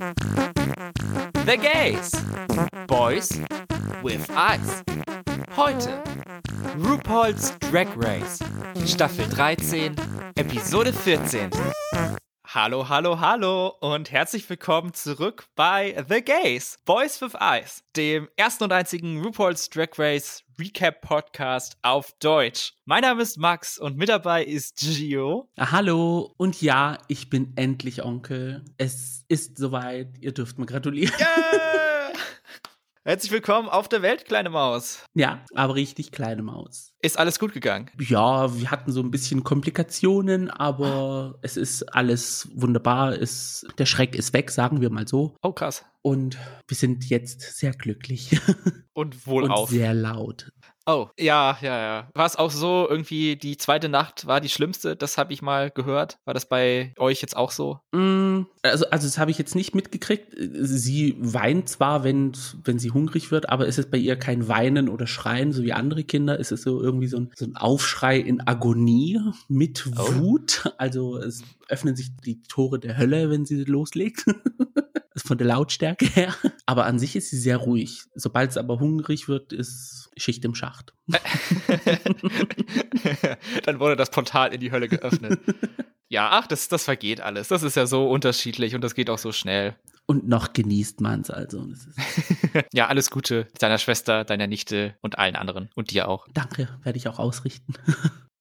The Gays. Boys with Eyes. Heute RuPaul's Drag Race. Staffel 13, Episode 14. Hallo, hallo, hallo und herzlich willkommen zurück bei The Gays, Boys with Eyes, dem ersten und einzigen RuPaul's Drag Race Recap Podcast auf Deutsch. Mein Name ist Max und mit dabei ist Gio. Ah, hallo und ja, ich bin endlich Onkel. Es ist soweit, ihr dürft mir gratulieren. Yeah! Herzlich willkommen auf der Welt, kleine Maus. Ja, aber richtig kleine Maus. Ist alles gut gegangen? Ja, wir hatten so ein bisschen Komplikationen, aber es ist alles wunderbar. Es, der Schreck ist weg, sagen wir mal so. Oh, krass. Und wir sind jetzt sehr glücklich. Und wohlauf. Und sehr laut. Oh, ja, ja, ja. War es auch so, irgendwie die zweite Nacht war die schlimmste? Das habe ich mal gehört. War das bei euch jetzt auch so? Mm, also, also das habe ich jetzt nicht mitgekriegt. Sie weint zwar, wenn, wenn sie hungrig wird, aber es ist bei ihr kein Weinen oder Schreien, so wie andere Kinder. Es ist so irgendwie so ein, so ein Aufschrei in Agonie mit Oh. Wut. Also es öffnen sich die Tore der Hölle, wenn sie loslegt. Von der Lautstärke her. Aber an sich ist sie sehr ruhig. Sobald es aber hungrig wird, ist Schicht im Schacht. Dann wurde das Portal in die Hölle geöffnet. ja, ach, das, das vergeht alles. Das ist ja so unterschiedlich und das geht auch so schnell. Und noch genießt man es also. Ja, alles Gute deiner Schwester, deiner Nichte und allen anderen. Und dir auch. danke, werde ich auch ausrichten.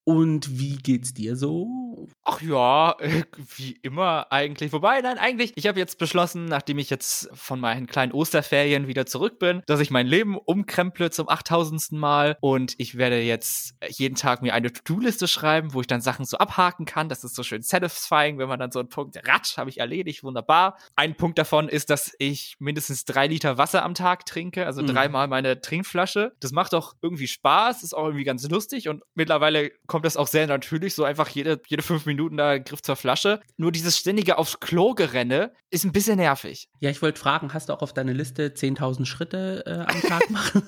Und wie geht's dir so? Ach ja, äh, wie immer eigentlich. Wobei, nein, eigentlich, ich habe jetzt beschlossen, nachdem ich jetzt von meinen kleinen Osterferien wieder zurück bin, dass ich mein Leben umkremple zum 8000. Mal und ich werde jetzt jeden Tag mir eine To-Do-Liste schreiben, wo ich dann Sachen so abhaken kann. Das ist so schön satisfying, wenn man dann so einen Punkt, ratsch, habe ich erledigt, wunderbar. Ein Punkt davon ist, dass ich mindestens drei Liter Wasser am Tag trinke, also Mhm. dreimal meine Trinkflasche. Das macht auch irgendwie Spaß, ist auch irgendwie ganz lustig und mittlerweile kommt das auch sehr natürlich, so einfach jede, jede fünf Minuten da Griff zur Flasche. Nur dieses ständige aufs Klo gerenne ist ein bisschen nervig. Ja, ich wollte fragen, hast du auch auf deine Liste 10.000 Schritte äh, am Tag machen?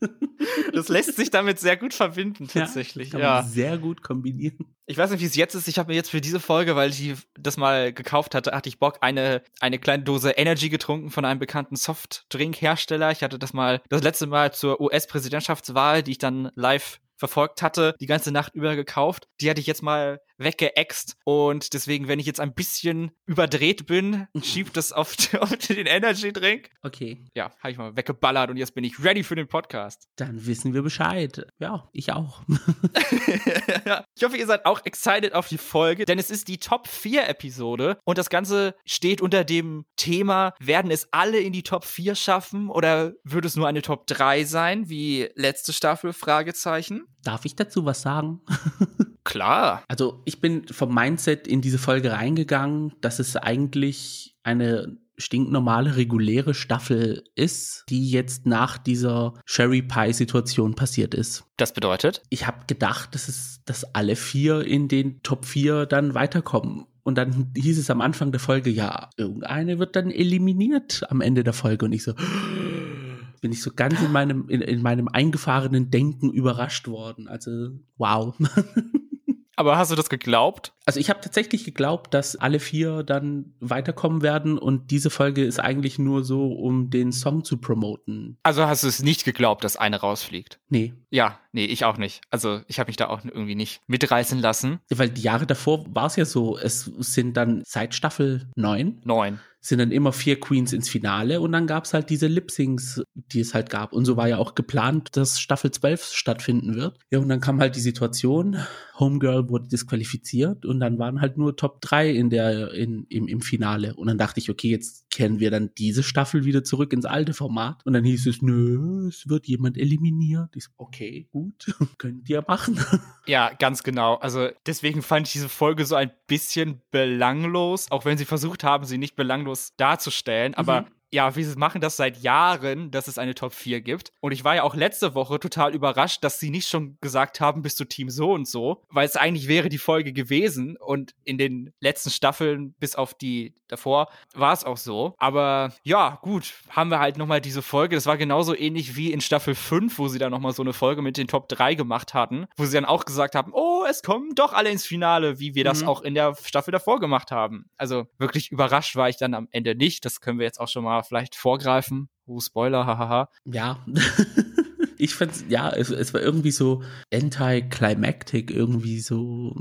Das lässt sich damit sehr gut verbinden, tatsächlich. Kann Ja. man sehr gut kombinieren. Ich weiß nicht, wie es jetzt ist. Ich habe mir jetzt für diese Folge, weil ich das mal gekauft hatte, hatte ich Bock, eine, eine kleine Dose Energy getrunken von einem bekannten Softdrink-Hersteller. Ich hatte das mal das letzte Mal zur US-Präsidentschaftswahl, die ich dann live verfolgt hatte, die ganze Nacht über gekauft. Die hatte ich jetzt mal weggeext und deswegen, wenn ich jetzt ein bisschen überdreht bin, schiebt das auf, auf den Energy-Drink. Okay, Ja, habe ich mal weggeballert und jetzt bin ich ready für den Podcast. dann wissen wir Bescheid. Ja, ich auch. ich hoffe, ihr seid auch excited auf die Folge, denn es ist die Top 4 Episode und das Ganze steht unter dem Thema, werden es alle in die Top 4 schaffen oder wird es nur eine Top 3 sein, wie letzte Staffel? Fragezeichen. Darf ich dazu was sagen? Klar. Also ich bin vom Mindset in diese Folge reingegangen, dass es eigentlich eine stinknormale, reguläre Staffel ist, die jetzt nach dieser Sherry Pie-Situation passiert ist. Das bedeutet? Ich habe gedacht, dass es, dass alle vier in den Top 4 dann weiterkommen. Und dann hieß es am Anfang der Folge, ja, irgendeine wird dann eliminiert am Ende der Folge. Und ich so, bin ich so ganz in meinem, in, in meinem eingefahrenen Denken überrascht worden. Also, wow. Aber hast du das geglaubt? Also ich habe tatsächlich geglaubt, dass alle vier dann weiterkommen werden und diese Folge ist eigentlich nur so, um den Song zu promoten. Also hast du es nicht geglaubt, dass eine rausfliegt? Nee, Ja, nee, ich auch nicht. Also ich habe mich da auch irgendwie nicht mitreißen lassen. weil die Jahre davor war es ja so, es sind dann seit Staffel 9 Neun. Sind dann immer vier Queens ins Finale und dann gab es halt diese Lip-Syncs, die es halt gab. Und so war ja auch geplant, dass Staffel 12 stattfinden wird. Ja, und dann kam halt die Situation, Homegirl wurde disqualifiziert und dann waren halt nur Top 3 in der, in, im, im Finale. Und dann dachte ich, okay, jetzt kehren wir dann diese Staffel wieder zurück ins alte Format. Und dann hieß es, nö, es wird jemand eliminiert. Ich so, okay, gut, könnt ihr machen. Ja, ganz genau. Also deswegen fand ich diese Folge so ein bisschen belanglos, auch wenn sie versucht haben, sie nicht belanglos darzustellen. Aber ja, wir machen das seit Jahren, dass es eine Top 4 gibt. Und ich war ja auch letzte Woche total überrascht, dass sie nicht schon gesagt haben, bist du Team so und so, weil es eigentlich wäre die Folge gewesen. Und in den letzten Staffeln, bis auf die davor, war es auch so. Aber ja, gut, haben wir halt nochmal diese Folge. Das war genauso ähnlich wie in Staffel 5, wo sie dann nochmal so eine Folge mit den Top 3 gemacht hatten, wo sie dann auch gesagt haben, oh, es kommen doch alle ins Finale, wie wir das mhm. auch in der Staffel davor gemacht haben. Also wirklich überrascht war ich dann am Ende nicht. Das können wir jetzt auch schon mal vielleicht vorgreifen. Uh, Spoiler, hahaha. Ja. ich fand ja, es, es war irgendwie so anti-climactic, irgendwie so,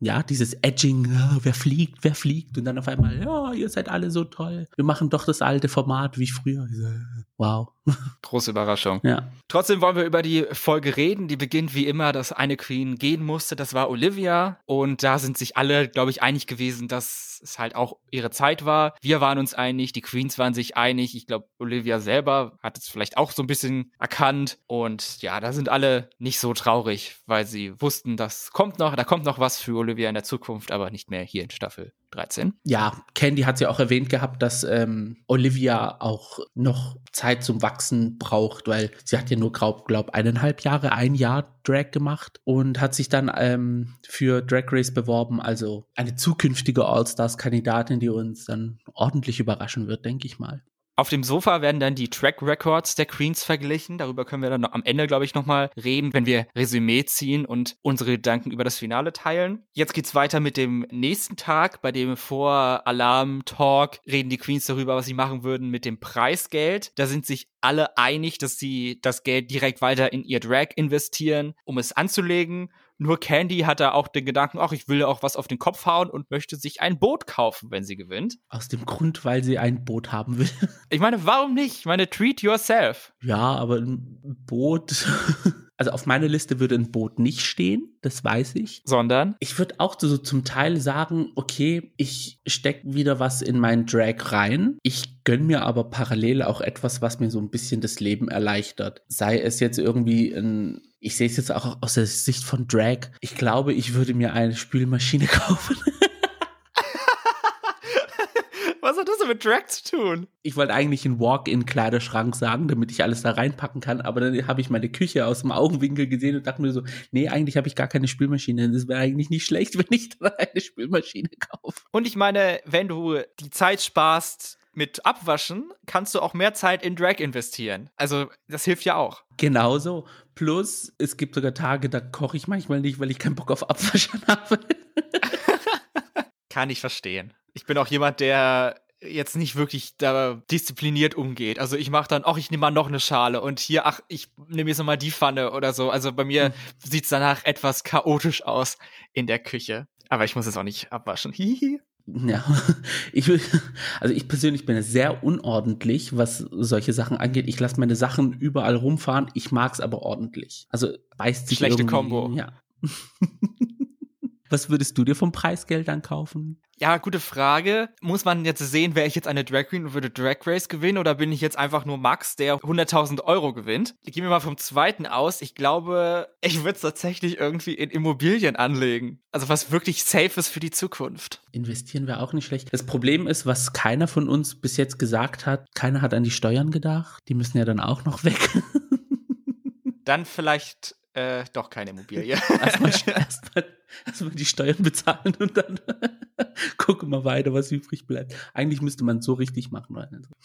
ja, dieses Edging, ja, wer fliegt, wer fliegt und dann auf einmal, ja, ihr seid alle so toll. Wir machen doch das alte Format wie früher. Wow. Große Überraschung. Ja. Trotzdem wollen wir über die Folge reden. Die beginnt wie immer, dass eine Queen gehen musste. Das war Olivia. Und da sind sich alle, glaube ich, einig gewesen, dass es halt auch ihre Zeit war. Wir waren uns einig, die Queens waren sich einig. Ich glaube, Olivia selber hat es vielleicht auch so ein bisschen erkannt. Und ja, da sind alle nicht so traurig, weil sie wussten, das kommt noch, da kommt noch was für Olivia in der Zukunft, aber nicht mehr hier in Staffel 13. Ja, Candy hat ja auch erwähnt gehabt, dass ähm, Olivia auch noch Zeit zum Wachsen braucht, weil sie hat ja nur, glaub, glaub eineinhalb Jahre, ein Jahr Drag gemacht und hat sich dann ähm, für Drag Race beworben, also eine zukünftige All-Stars-Kandidatin, die uns dann ordentlich überraschen wird, denke ich mal. Auf dem Sofa werden dann die Track Records der Queens verglichen. Darüber können wir dann am Ende, glaube ich, nochmal reden, wenn wir Resümee ziehen und unsere Gedanken über das Finale teilen. Jetzt geht's weiter mit dem nächsten Tag, bei dem vor Alarm Talk reden die Queens darüber, was sie machen würden mit dem Preisgeld. Da sind sich alle einig, dass sie das Geld direkt weiter in ihr Drag investieren, um es anzulegen nur Candy hat da auch den Gedanken, ach, ich will auch was auf den Kopf hauen und möchte sich ein Boot kaufen, wenn sie gewinnt. Aus dem Grund, weil sie ein Boot haben will. Ich meine, warum nicht? Ich meine, treat yourself. Ja, aber ein Boot. Also auf meiner Liste würde ein Boot nicht stehen, das weiß ich. Sondern? Ich würde auch so zum Teil sagen, okay, ich stecke wieder was in meinen Drag rein. Ich gönne mir aber parallel auch etwas, was mir so ein bisschen das Leben erleichtert. Sei es jetzt irgendwie ein ich sehe es jetzt auch aus der Sicht von Drag. Ich glaube, ich würde mir eine Spülmaschine kaufen. Hat das mit Drag zu tun? Ich wollte eigentlich einen Walk-in-Kleiderschrank sagen, damit ich alles da reinpacken kann, aber dann habe ich meine Küche aus dem Augenwinkel gesehen und dachte mir so, nee, eigentlich habe ich gar keine Spülmaschine. Das wäre eigentlich nicht schlecht, wenn ich da eine Spülmaschine kaufe. Und ich meine, wenn du die Zeit sparst, mit Abwaschen kannst du auch mehr Zeit in Drag investieren. Also das hilft ja auch. Genauso. Plus, es gibt sogar Tage, da koche ich manchmal nicht, weil ich keinen Bock auf Abwaschen habe. Kann ich verstehen. Ich bin auch jemand, der jetzt nicht wirklich da diszipliniert umgeht. Also ich mache dann, ach, ich nehme mal noch eine Schale und hier, ach, ich nehme jetzt nochmal die Pfanne oder so. Also bei mir mhm. sieht es danach etwas chaotisch aus in der Küche. Aber ich muss es auch nicht abwaschen. Hihi. Ja, ich will, also ich persönlich bin sehr unordentlich, was solche Sachen angeht. Ich lasse meine Sachen überall rumfahren. Ich mag es aber ordentlich. Also beißt sich Schlechte Kombo. Ja. was würdest du dir vom Preisgeld dann kaufen? Ja, gute Frage. Muss man jetzt sehen, wäre ich jetzt eine Drag Queen und würde Drag Race gewinnen oder bin ich jetzt einfach nur Max, der 100.000 Euro gewinnt? Ich gehe mir mal vom zweiten aus. Ich glaube, ich würde es tatsächlich irgendwie in Immobilien anlegen. Also was wirklich safe ist für die Zukunft. Investieren wäre auch nicht schlecht. Das Problem ist, was keiner von uns bis jetzt gesagt hat, keiner hat an die Steuern gedacht. Die müssen ja dann auch noch weg. dann vielleicht äh, doch keine Immobilie. erstmal, erstmal, erstmal die Steuern bezahlen und dann gucken wir weiter, was übrig bleibt. Eigentlich müsste man es so richtig machen.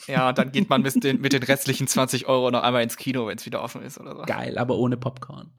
Ja, und dann geht man mit den, mit den restlichen 20 Euro noch einmal ins Kino, wenn es wieder offen ist oder so. Geil, aber ohne Popcorn.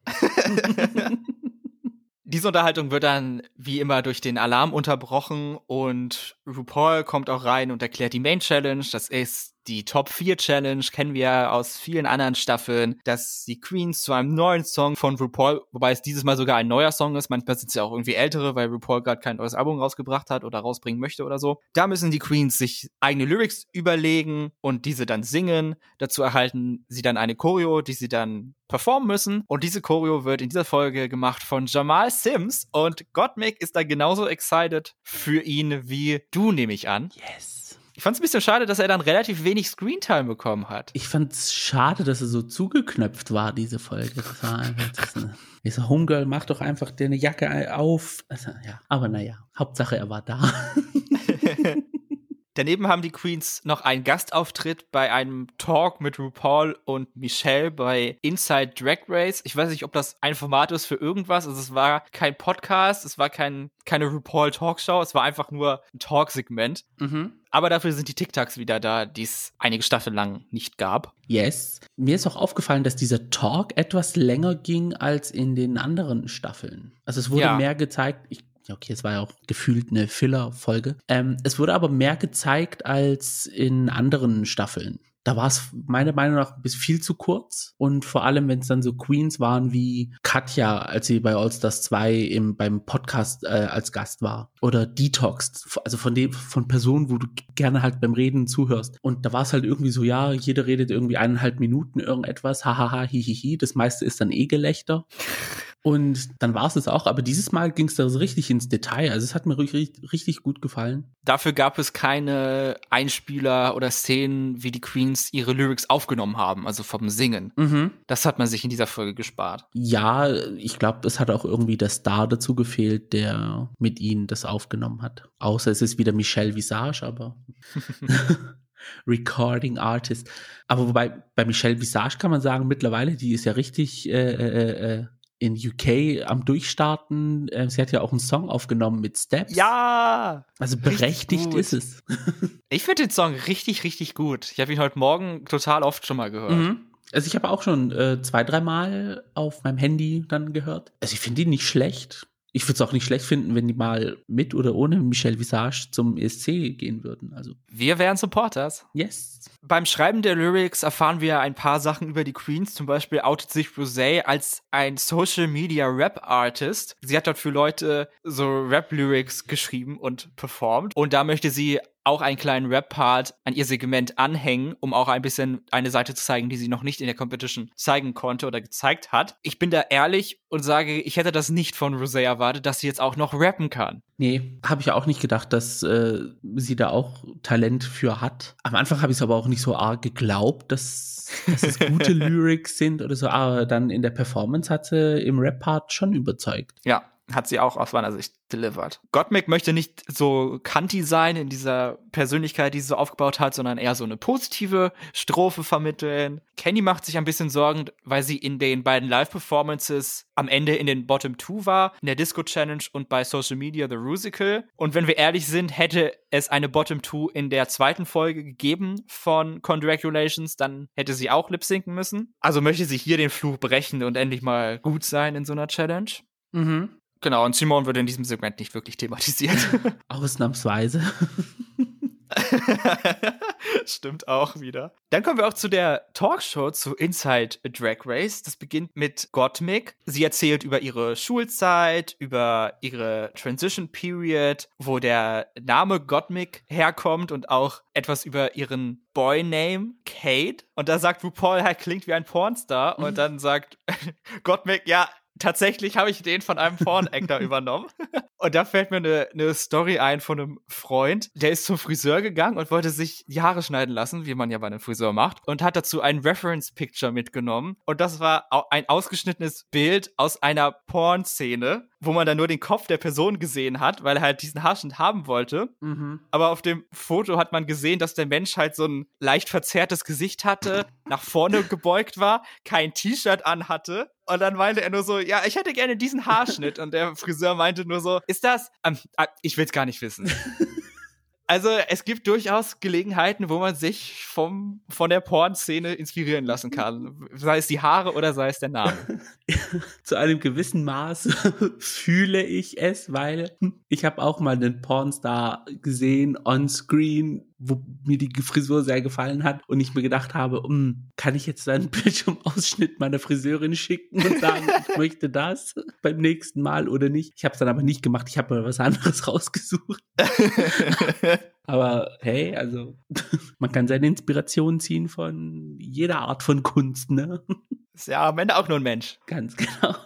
Diese Unterhaltung wird dann wie immer durch den Alarm unterbrochen und RuPaul kommt auch rein und erklärt die Main Challenge. Das ist die Top 4 Challenge kennen wir aus vielen anderen Staffeln, dass die Queens zu einem neuen Song von RuPaul, wobei es dieses Mal sogar ein neuer Song ist, manchmal sind es auch irgendwie ältere, weil RuPaul gerade kein neues Album rausgebracht hat oder rausbringen möchte oder so. Da müssen die Queens sich eigene Lyrics überlegen und diese dann singen. Dazu erhalten sie dann eine Choreo, die sie dann performen müssen. Und diese Choreo wird in dieser Folge gemacht von Jamal Sims. Und Gottmik ist da genauso excited für ihn wie du, nehme ich an. Yes. Ich fand es ein bisschen schade, dass er dann relativ wenig Screentime bekommen hat. Ich fand es schade, dass er so zugeknöpft war, diese Folge. Das war einfach das eine, so, Homegirl, mach doch einfach deine Jacke auf. Also, ja. Aber naja, Hauptsache er war da. Daneben haben die Queens noch einen Gastauftritt bei einem Talk mit RuPaul und Michelle bei Inside Drag Race. Ich weiß nicht, ob das ein Format ist für irgendwas. Also es war kein Podcast, es war kein, keine RuPaul Talkshow, es war einfach nur ein Talksegment. Mhm. Aber dafür sind die TikToks wieder da, die es einige Staffeln lang nicht gab. Yes. Mir ist auch aufgefallen, dass dieser Talk etwas länger ging als in den anderen Staffeln. Also es wurde Ja. mehr gezeigt. Ich, ja, okay, es war ja auch gefühlt eine Filler-Folge. Ähm, es wurde aber mehr gezeigt als in anderen Staffeln. Da war es meiner Meinung nach bis viel zu kurz. Und vor allem, wenn es dann so Queens waren wie Katja, als sie bei All Stars 2 im, beim Podcast äh, als Gast war. Oder Detox, also von dem, von Personen, wo du gerne halt beim Reden zuhörst. Und da war es halt irgendwie so, ja, jeder redet irgendwie eineinhalb Minuten irgendetwas, hahaha, hihihi. Das meiste ist dann eh Gelächter. Und dann war es es auch, aber dieses Mal ging es da so richtig ins Detail. Also es hat mir richtig, richtig gut gefallen. Dafür gab es keine Einspieler oder Szenen, wie die Queens ihre Lyrics aufgenommen haben, also vom Singen. Mhm. Das hat man sich in dieser Folge gespart. Ja, ich glaube, es hat auch irgendwie der Star dazu gefehlt, der mit ihnen das aufgenommen hat. Außer es ist wieder Michelle Visage, aber Recording Artist. Aber wobei bei Michelle Visage kann man sagen, mittlerweile, die ist ja richtig äh, äh, äh, in UK am Durchstarten. Äh, sie hat ja auch einen Song aufgenommen mit Steps. Ja! Also berechtigt ist es. Ich finde den Song richtig, richtig gut. Ich habe ihn heute Morgen total oft schon mal gehört. Mhm. Also ich habe auch schon äh, zwei, dreimal auf meinem Handy dann gehört. Also ich finde die nicht schlecht. Ich würde es auch nicht schlecht finden, wenn die mal mit oder ohne Michelle Visage zum ESC gehen würden. Also Wir wären Supporters. yes. Beim Schreiben der Lyrics erfahren wir ein paar Sachen über die Queens. Zum Beispiel outet sich Rosé als ein Social Media Rap Artist. Sie hat dort für Leute so Rap Lyrics geschrieben und performt. Und da möchte sie auch einen kleinen Rap-Part an ihr Segment anhängen, um auch ein bisschen eine Seite zu zeigen, die sie noch nicht in der Competition zeigen konnte oder gezeigt hat. Ich bin da ehrlich und sage, ich hätte das nicht von Rosé erwartet, dass sie jetzt auch noch rappen kann. Nee, habe ich auch nicht gedacht, dass äh, sie da auch Talent für hat. Am Anfang habe ich es aber auch nicht so arg geglaubt, dass, dass es gute Lyrics sind oder so. Aber dann in der Performance hat sie im Rap-Part schon überzeugt. Ja, hat sie auch aus meiner Sicht delivered. Gottmik möchte nicht so kanti sein in dieser Persönlichkeit, die sie so aufgebaut hat, sondern eher so eine positive Strophe vermitteln. Kenny macht sich ein bisschen Sorgen, weil sie in den beiden Live-Performances am Ende in den Bottom Two war, in der Disco Challenge und bei Social Media The Rusical. Und wenn wir ehrlich sind, hätte es eine Bottom Two in der zweiten Folge gegeben von Congratulations, dann hätte sie auch lip-sinken müssen. Also möchte sie hier den Fluch brechen und endlich mal gut sein in so einer Challenge. Mhm. Genau, und Simone wird in diesem Segment nicht wirklich thematisiert. Ausnahmsweise. Stimmt auch wieder. Dann kommen wir auch zu der Talkshow zu Inside a Drag Race. Das beginnt mit Gottmik. Sie erzählt über ihre Schulzeit, über ihre Transition Period, wo der Name Gottmik herkommt und auch etwas über ihren Boy-Name, Kate. Und da sagt RuPaul, er klingt wie ein Pornstar. Und dann sagt Gottmik, ja, tatsächlich habe ich den von einem Porn-Actor übernommen. Und da fällt mir eine, eine Story ein von einem Freund, der ist zum Friseur gegangen und wollte sich die Haare schneiden lassen, wie man ja bei einem Friseur macht, und hat dazu ein Reference-Picture mitgenommen. Und das war ein ausgeschnittenes Bild aus einer Porn-Szene, wo man dann nur den Kopf der Person gesehen hat, weil er halt diesen Haarschnitt haben wollte. Mhm. Aber auf dem Foto hat man gesehen, dass der Mensch halt so ein leicht verzerrtes Gesicht hatte, nach vorne gebeugt war, kein T-Shirt anhatte. Und dann meinte er nur so, ja, ich hätte gerne diesen Haarschnitt. Und der Friseur meinte nur so, ist das? Ähm, ah, ich will's gar nicht wissen. Also es gibt durchaus Gelegenheiten, wo man sich vom, von der Pornszene inspirieren lassen kann. Sei es die Haare oder sei es der Name. Zu einem gewissen Maß fühle ich es, weil ich habe auch mal einen Pornstar gesehen on screen, wo mir die Frisur sehr gefallen hat und ich mir gedacht habe, um, kann ich jetzt einen Bildschirmausschnitt meiner Friseurin schicken und sagen, ich möchte das beim nächsten Mal oder nicht. Ich habe es dann aber nicht gemacht, ich habe mir was anderes rausgesucht. Aber hey, also man kann seine Inspiration ziehen von jeder Art von Kunst, ne? Ist ja am Ende auch nur ein Mensch. Ganz genau.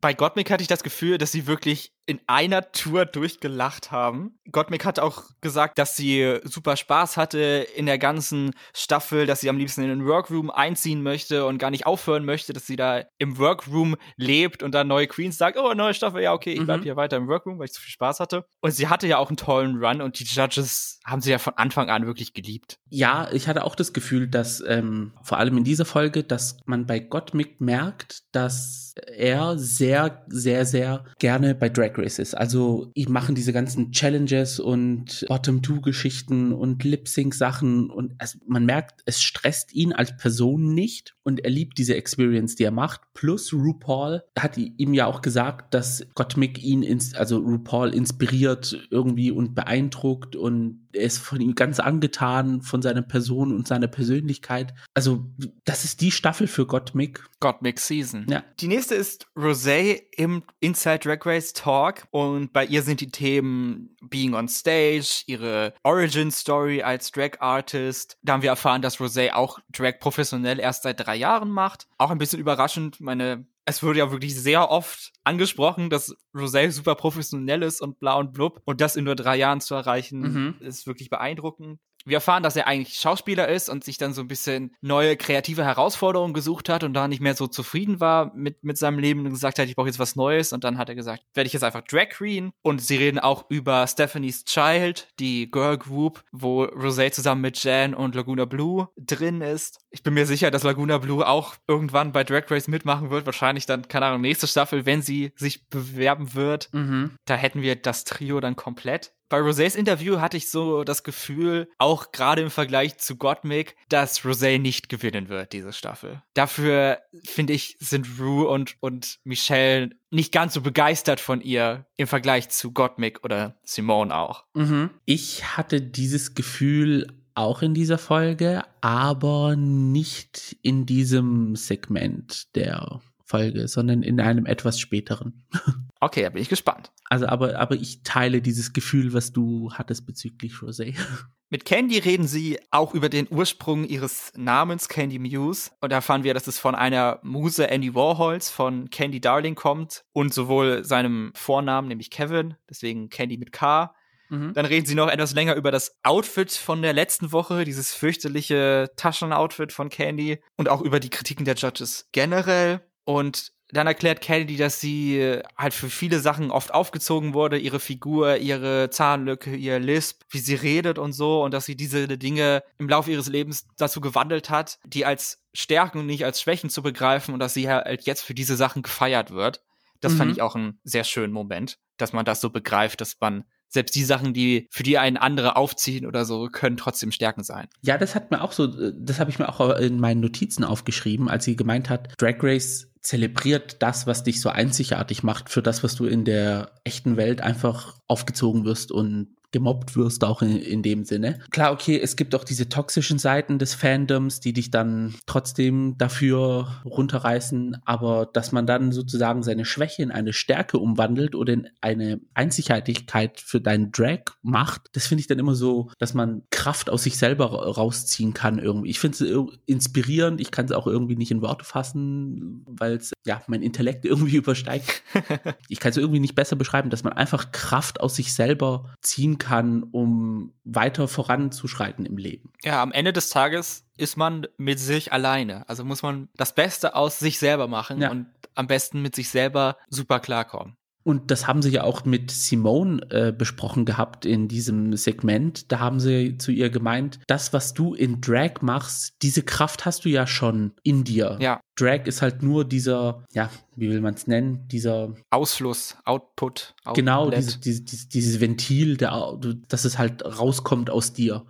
bei Gottmik hatte ich das Gefühl, dass sie wirklich in einer Tour durchgelacht haben. Gottmik hat auch gesagt, dass sie super Spaß hatte in der ganzen Staffel, dass sie am liebsten in den Workroom einziehen möchte und gar nicht aufhören möchte, dass sie da im Workroom lebt und dann neue Queens sagt, oh, neue Staffel, ja, okay, ich bleib mhm. hier weiter im Workroom, weil ich so viel Spaß hatte. Und sie hatte ja auch einen tollen Run und die Judges haben sie ja von Anfang an wirklich geliebt. Ja, ich hatte auch das Gefühl, dass ähm, vor allem in dieser Folge, dass man bei Gottmik merkt, dass er sehr, sehr, sehr gerne bei Drag Race ist. Also ich machen diese ganzen Challenges und Bottom-Two-Geschichten und Lip-Sync-Sachen und es, man merkt, es stresst ihn als Person nicht und er liebt diese Experience, die er macht. Plus RuPaul hat ihm ja auch gesagt, dass Gottmik ihn, ins, also RuPaul inspiriert irgendwie und beeindruckt und er ist von ihm ganz angetan, von seiner Person und seiner Persönlichkeit. Also, das ist die Staffel für Gottmik. Gottmik Season. Ja. Die nächste ist Rosé im Inside Drag Race Talk und bei ihr sind die Themen Being on Stage, ihre Origin Story als Drag Artist. Da haben wir erfahren, dass Rosé auch Drag professionell erst seit drei Jahren macht. Auch ein bisschen überraschend. Meine es wurde ja wirklich sehr oft angesprochen, dass Rosé super professionell ist und blau und blub und das in nur drei Jahren zu erreichen, mhm. ist wirklich beeindruckend wir erfahren, dass er eigentlich Schauspieler ist und sich dann so ein bisschen neue kreative Herausforderungen gesucht hat und da nicht mehr so zufrieden war mit, mit seinem Leben und gesagt hat, ich brauche jetzt was Neues. Und dann hat er gesagt, werde ich jetzt einfach Drag Queen. Und sie reden auch über Stephanie's Child, die Girl Group, wo Rosé zusammen mit Jan und Laguna Blue drin ist. Ich bin mir sicher, dass Laguna Blue auch irgendwann bei Drag Race mitmachen wird. Wahrscheinlich dann, keine Ahnung, nächste Staffel, wenn sie sich bewerben wird. Mhm. Da hätten wir das Trio dann komplett bei Rosés Interview hatte ich so das Gefühl, auch gerade im Vergleich zu Gottmik, dass Rosé nicht gewinnen wird, diese Staffel. Dafür, finde ich, sind Rue und, und Michelle nicht ganz so begeistert von ihr im Vergleich zu Gottmik oder Simone auch. Mhm. Ich hatte dieses Gefühl auch in dieser Folge, aber nicht in diesem Segment der Folge, sondern in einem etwas späteren. Okay, da bin ich gespannt. Also, aber, aber ich teile dieses Gefühl, was du hattest bezüglich Rosé. Mit Candy reden sie auch über den Ursprung ihres Namens Candy Muse. Und da erfahren wir, dass es von einer Muse Andy Warhols von Candy Darling kommt und sowohl seinem Vornamen, nämlich Kevin, deswegen Candy mit K. Mhm. Dann reden sie noch etwas länger über das Outfit von der letzten Woche, dieses fürchterliche Taschenoutfit von Candy und auch über die Kritiken der Judges generell. Und dann erklärt Kennedy, dass sie äh, halt für viele Sachen oft aufgezogen wurde, ihre Figur, ihre Zahnlücke, ihr Lisp, wie sie redet und so, und dass sie diese Dinge im Laufe ihres Lebens dazu gewandelt hat, die als Stärken und nicht als Schwächen zu begreifen und dass sie halt jetzt für diese Sachen gefeiert wird. Das mhm. fand ich auch einen sehr schönen Moment, dass man das so begreift, dass man selbst die Sachen, die für die einen andere aufziehen oder so, können trotzdem Stärken sein. Ja, das hat mir auch so, das habe ich mir auch in meinen Notizen aufgeschrieben, als sie gemeint hat, Drag Race zelebriert das, was dich so einzigartig macht für das, was du in der echten Welt einfach aufgezogen wirst und gemobbt wirst, auch in, in dem Sinne. Klar, okay, es gibt auch diese toxischen Seiten des Fandoms, die dich dann trotzdem dafür runterreißen, aber dass man dann sozusagen seine Schwäche in eine Stärke umwandelt oder in eine Einzigartigkeit für deinen Drag macht, das finde ich dann immer so, dass man Kraft aus sich selber rausziehen kann irgendwie. Ich finde es inspirierend, ich kann es auch irgendwie nicht in Worte fassen, weil es ja mein Intellekt irgendwie übersteigt. ich kann es irgendwie nicht besser beschreiben, dass man einfach Kraft aus sich selber ziehen kann kann, um weiter voranzuschreiten im Leben. Ja, am Ende des Tages ist man mit sich alleine. Also muss man das Beste aus sich selber machen ja. und am besten mit sich selber super klarkommen. Und das haben sie ja auch mit Simone äh, besprochen gehabt in diesem Segment. Da haben sie zu ihr gemeint, das, was du in Drag machst, diese Kraft hast du ja schon in dir. Ja. Drag ist halt nur dieser, ja, wie will man es nennen, dieser Ausfluss, Output. Outlet. Genau, diese, diese, dieses Ventil, der, dass es halt rauskommt aus dir.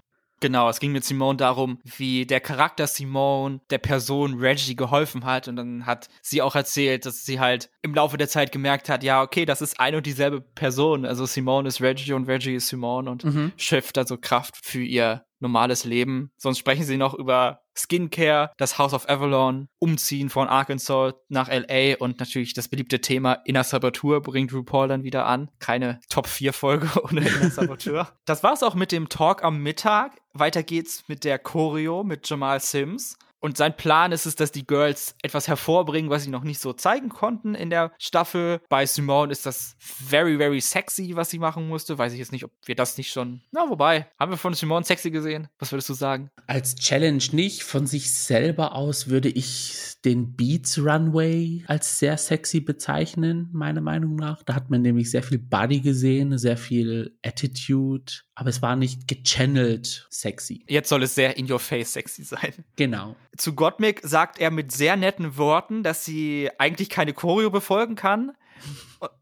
Genau, es ging mit Simone darum, wie der Charakter Simone der Person Reggie geholfen hat. Und dann hat sie auch erzählt, dass sie halt im Laufe der Zeit gemerkt hat, ja, okay, das ist eine und dieselbe Person. Also Simone ist Reggie und Reggie ist Simone und mhm. schöpft also Kraft für ihr normales Leben. Sonst sprechen sie noch über Skincare, das House of Avalon, Umziehen von Arkansas nach LA und natürlich das beliebte Thema Inner Saboteur bringt RuPaul dann wieder an. Keine Top 4 Folge ohne Inner Saboteur. das war's auch mit dem Talk am Mittag. Weiter geht's mit der Choreo mit Jamal Sims. Und sein Plan ist es, dass die Girls etwas hervorbringen, was sie noch nicht so zeigen konnten in der Staffel. Bei Simone ist das very, very sexy, was sie machen musste. Weiß ich jetzt nicht, ob wir das nicht schon. Na, wobei, haben wir von Simone sexy gesehen? Was würdest du sagen? Als Challenge nicht. Von sich selber aus würde ich den Beats Runway als sehr sexy bezeichnen, meiner Meinung nach. Da hat man nämlich sehr viel Body gesehen, sehr viel Attitude, aber es war nicht gechannelt sexy. Jetzt soll es sehr in your face sexy sein. Genau. Zu Gottmik sagt er mit sehr netten Worten, dass sie eigentlich keine Choreo befolgen kann.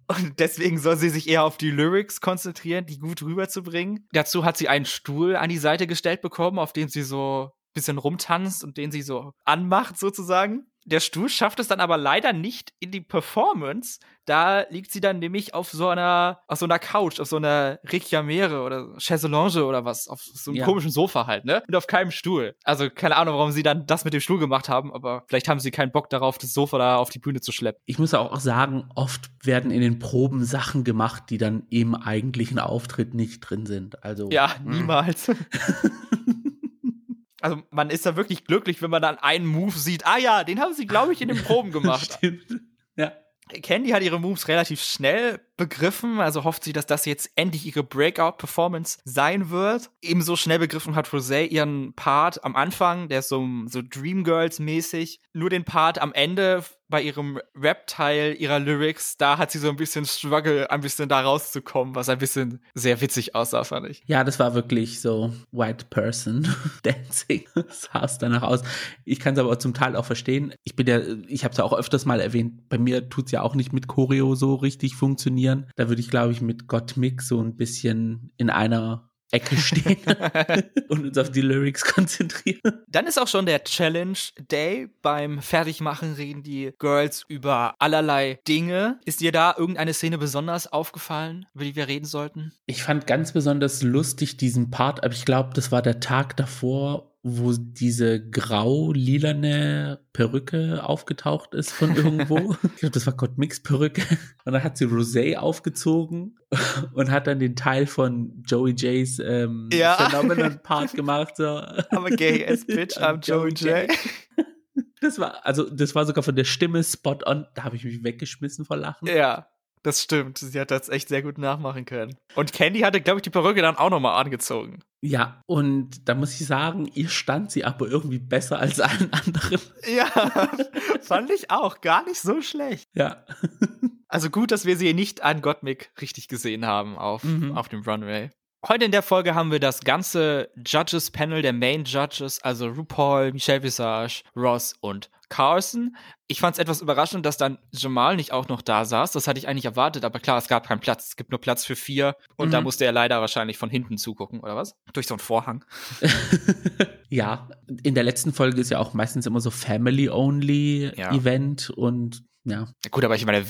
Und deswegen soll sie sich eher auf die Lyrics konzentrieren, die gut rüberzubringen. Dazu hat sie einen Stuhl an die Seite gestellt bekommen, auf dem sie so ein bisschen rumtanzt und den sie so anmacht sozusagen. Der Stuhl schafft es dann aber leider nicht in die Performance. Da liegt sie dann nämlich auf so einer, auf so einer Couch, auf so einer Rechiamere oder Chaiselange oder was, auf so einem Ja. komischen Sofa halt, ne? Und auf keinem Stuhl. Also keine Ahnung, warum sie dann das mit dem Stuhl gemacht haben, aber vielleicht haben sie keinen Bock darauf, das Sofa da auf die Bühne zu schleppen. Ich muss auch sagen, oft werden in den Proben Sachen gemacht, die dann im eigentlichen Auftritt nicht drin sind. Also Ja, mm. niemals. Also man ist da wirklich glücklich, wenn man dann einen Move sieht. Ah ja, den haben sie, glaube ich, in den Proben gemacht. Stimmt. Ja. Candy hat ihre Moves relativ schnell begriffen, also hofft sie, dass das jetzt endlich ihre Breakout-Performance sein wird. Ebenso schnell begriffen hat Rosé ihren Part am Anfang, der ist so, so Dreamgirls-mäßig. Nur den Part am Ende bei ihrem Rap-Teil ihrer Lyrics, da hat sie so ein bisschen Struggle, ein bisschen da rauszukommen, was ein bisschen sehr witzig aussah, fand ich. Ja, das war wirklich so White Person Dancing. sah es danach aus. Ich kann es aber zum Teil auch verstehen. Ich bin ja, ich habe es ja auch öfters mal erwähnt, bei mir tut's ja auch nicht mit Choreo so richtig funktionieren. Da würde ich, glaube ich, mit Gottmik so ein bisschen in einer Ecke stehen und uns auf die Lyrics konzentrieren. Dann ist auch schon der Challenge Day. Beim Fertigmachen reden die Girls über allerlei Dinge. Ist dir da irgendeine Szene besonders aufgefallen, über die wir reden sollten? Ich fand ganz besonders lustig diesen Part, aber ich glaube, das war der Tag davor, wo diese grau-lilane Perücke aufgetaucht ist von irgendwo. ich glaube, das war Gottmix Perücke. Und dann hat sie Rosé aufgezogen und hat dann den Teil von Joey J's ähm, Ja. Phenomenon-Part gemacht. So. I'm a gay ass bitch, I'm Joey J. Das war, also, das war sogar von der Stimme spot on. Da habe ich mich weggeschmissen vor Lachen. Ja, das stimmt. Sie hat das echt sehr gut nachmachen können. Und Candy hatte, glaube ich, die Perücke dann auch nochmal angezogen. Ja, und da muss ich sagen, ihr stand sie aber irgendwie besser als allen anderen. Ja, fand ich auch. Gar nicht so schlecht. Ja. Also gut, dass wir sie nicht an Gottmik richtig gesehen haben auf, Mhm. auf dem Runway. Heute in der Folge haben wir das ganze Judges-Panel der Main Judges, also RuPaul, Michelle Visage, Ross und Carson. Ich fand es etwas überraschend, dass dann Jamal nicht auch noch da saß. Das hatte ich eigentlich erwartet, aber klar, es gab keinen Platz. Es gibt nur Platz für vier und da Mhm. musste er leider wahrscheinlich von hinten zugucken, oder was? Durch so einen Vorhang. ja, in der letzten Folge ist ja auch meistens immer so Family-Only-Event und ja, Ja, gut, aber ich meine,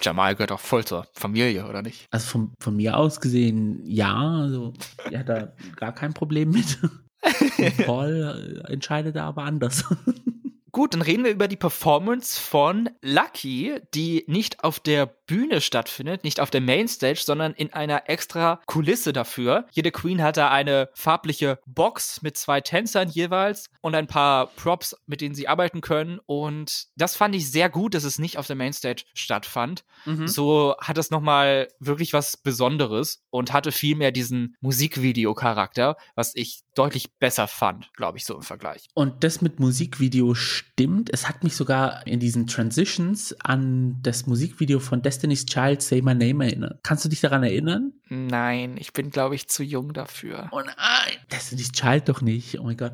Jamal gehört auch voll zur Familie, oder nicht? also von, von mir aus gesehen, ja, also er hat da gar kein Problem mit. Und Paul entscheidet da aber anders. Gut, dann reden wir über die Performance von Lucky, die nicht auf der Bühne stattfindet, nicht auf der Mainstage, sondern in einer extra Kulisse dafür. Jede Queen hat da eine farbliche Box mit zwei Tänzern jeweils und ein paar Props, mit denen sie arbeiten können. Und das fand ich sehr gut, dass es nicht auf der Mainstage stattfand. Mhm. So hat es nochmal wirklich was Besonderes und hatte viel mehr diesen Musikvideo-Charakter, was ich deutlich besser fand, glaube ich, so im Vergleich. Und das mit Musikvideo stimmt. Es hat mich sogar in diesen Transitions an das Musikvideo von Destiny's Child Say My Name erinnert. Kannst du dich daran erinnern? Nein, ich bin, glaube ich, zu jung dafür. Oh nein, Destiny's Child doch nicht. Oh mein Gott.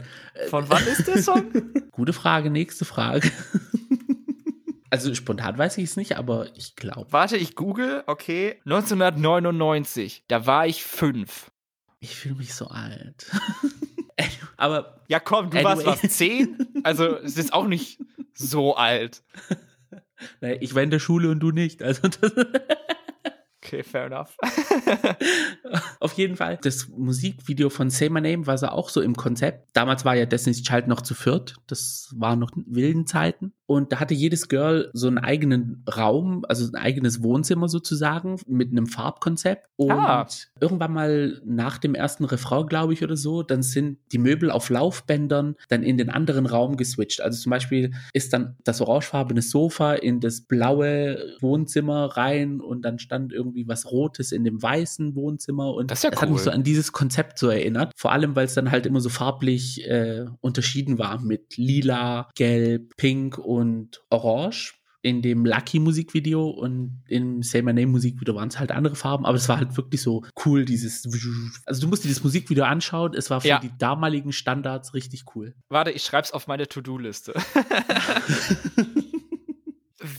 Von wann ist der Song? Gute Frage, nächste Frage. Also spontan weiß ich es nicht, aber ich glaube. Warte, ich google. Okay, 1999. Da war ich fünf. Ich fühle mich so alt. aber Ja, komm, du Anyway. warst was, zehn? Also, es ist auch nicht so alt. Naja, ich war in der Schule und du nicht. Also das, Okay, fair enough. Auf jeden Fall. Das Musikvideo von Say My Name war so auch so im Konzept. Damals war ja Destiny's Child noch zu viert. Das waren noch wilden Zeiten. Und da hatte jedes Girl so einen eigenen Raum, also ein eigenes Wohnzimmer sozusagen, mit einem Farbkonzept. Und ah. irgendwann mal nach dem ersten Refrain, glaube ich, oder so, dann sind die Möbel auf Laufbändern dann in den anderen Raum geswitcht. Also zum Beispiel ist dann das orangefarbene Sofa in das blaue Wohnzimmer rein und dann stand irgendwie was Rotes in dem weißen Wohnzimmer. Und das, ja das hat mich so an dieses Konzept so erinnert. Vor allem, weil es dann halt immer so farblich äh, unterschieden war mit lila, gelb, pink und Orange in dem Lucky Musikvideo und im Say My Name Musikvideo waren es halt andere Farben, aber es war halt wirklich so cool, dieses, also du musst dir das Musikvideo anschauen, es war für ja. die damaligen Standards richtig cool. Warte, ich schreib's auf meine To-Do-Liste.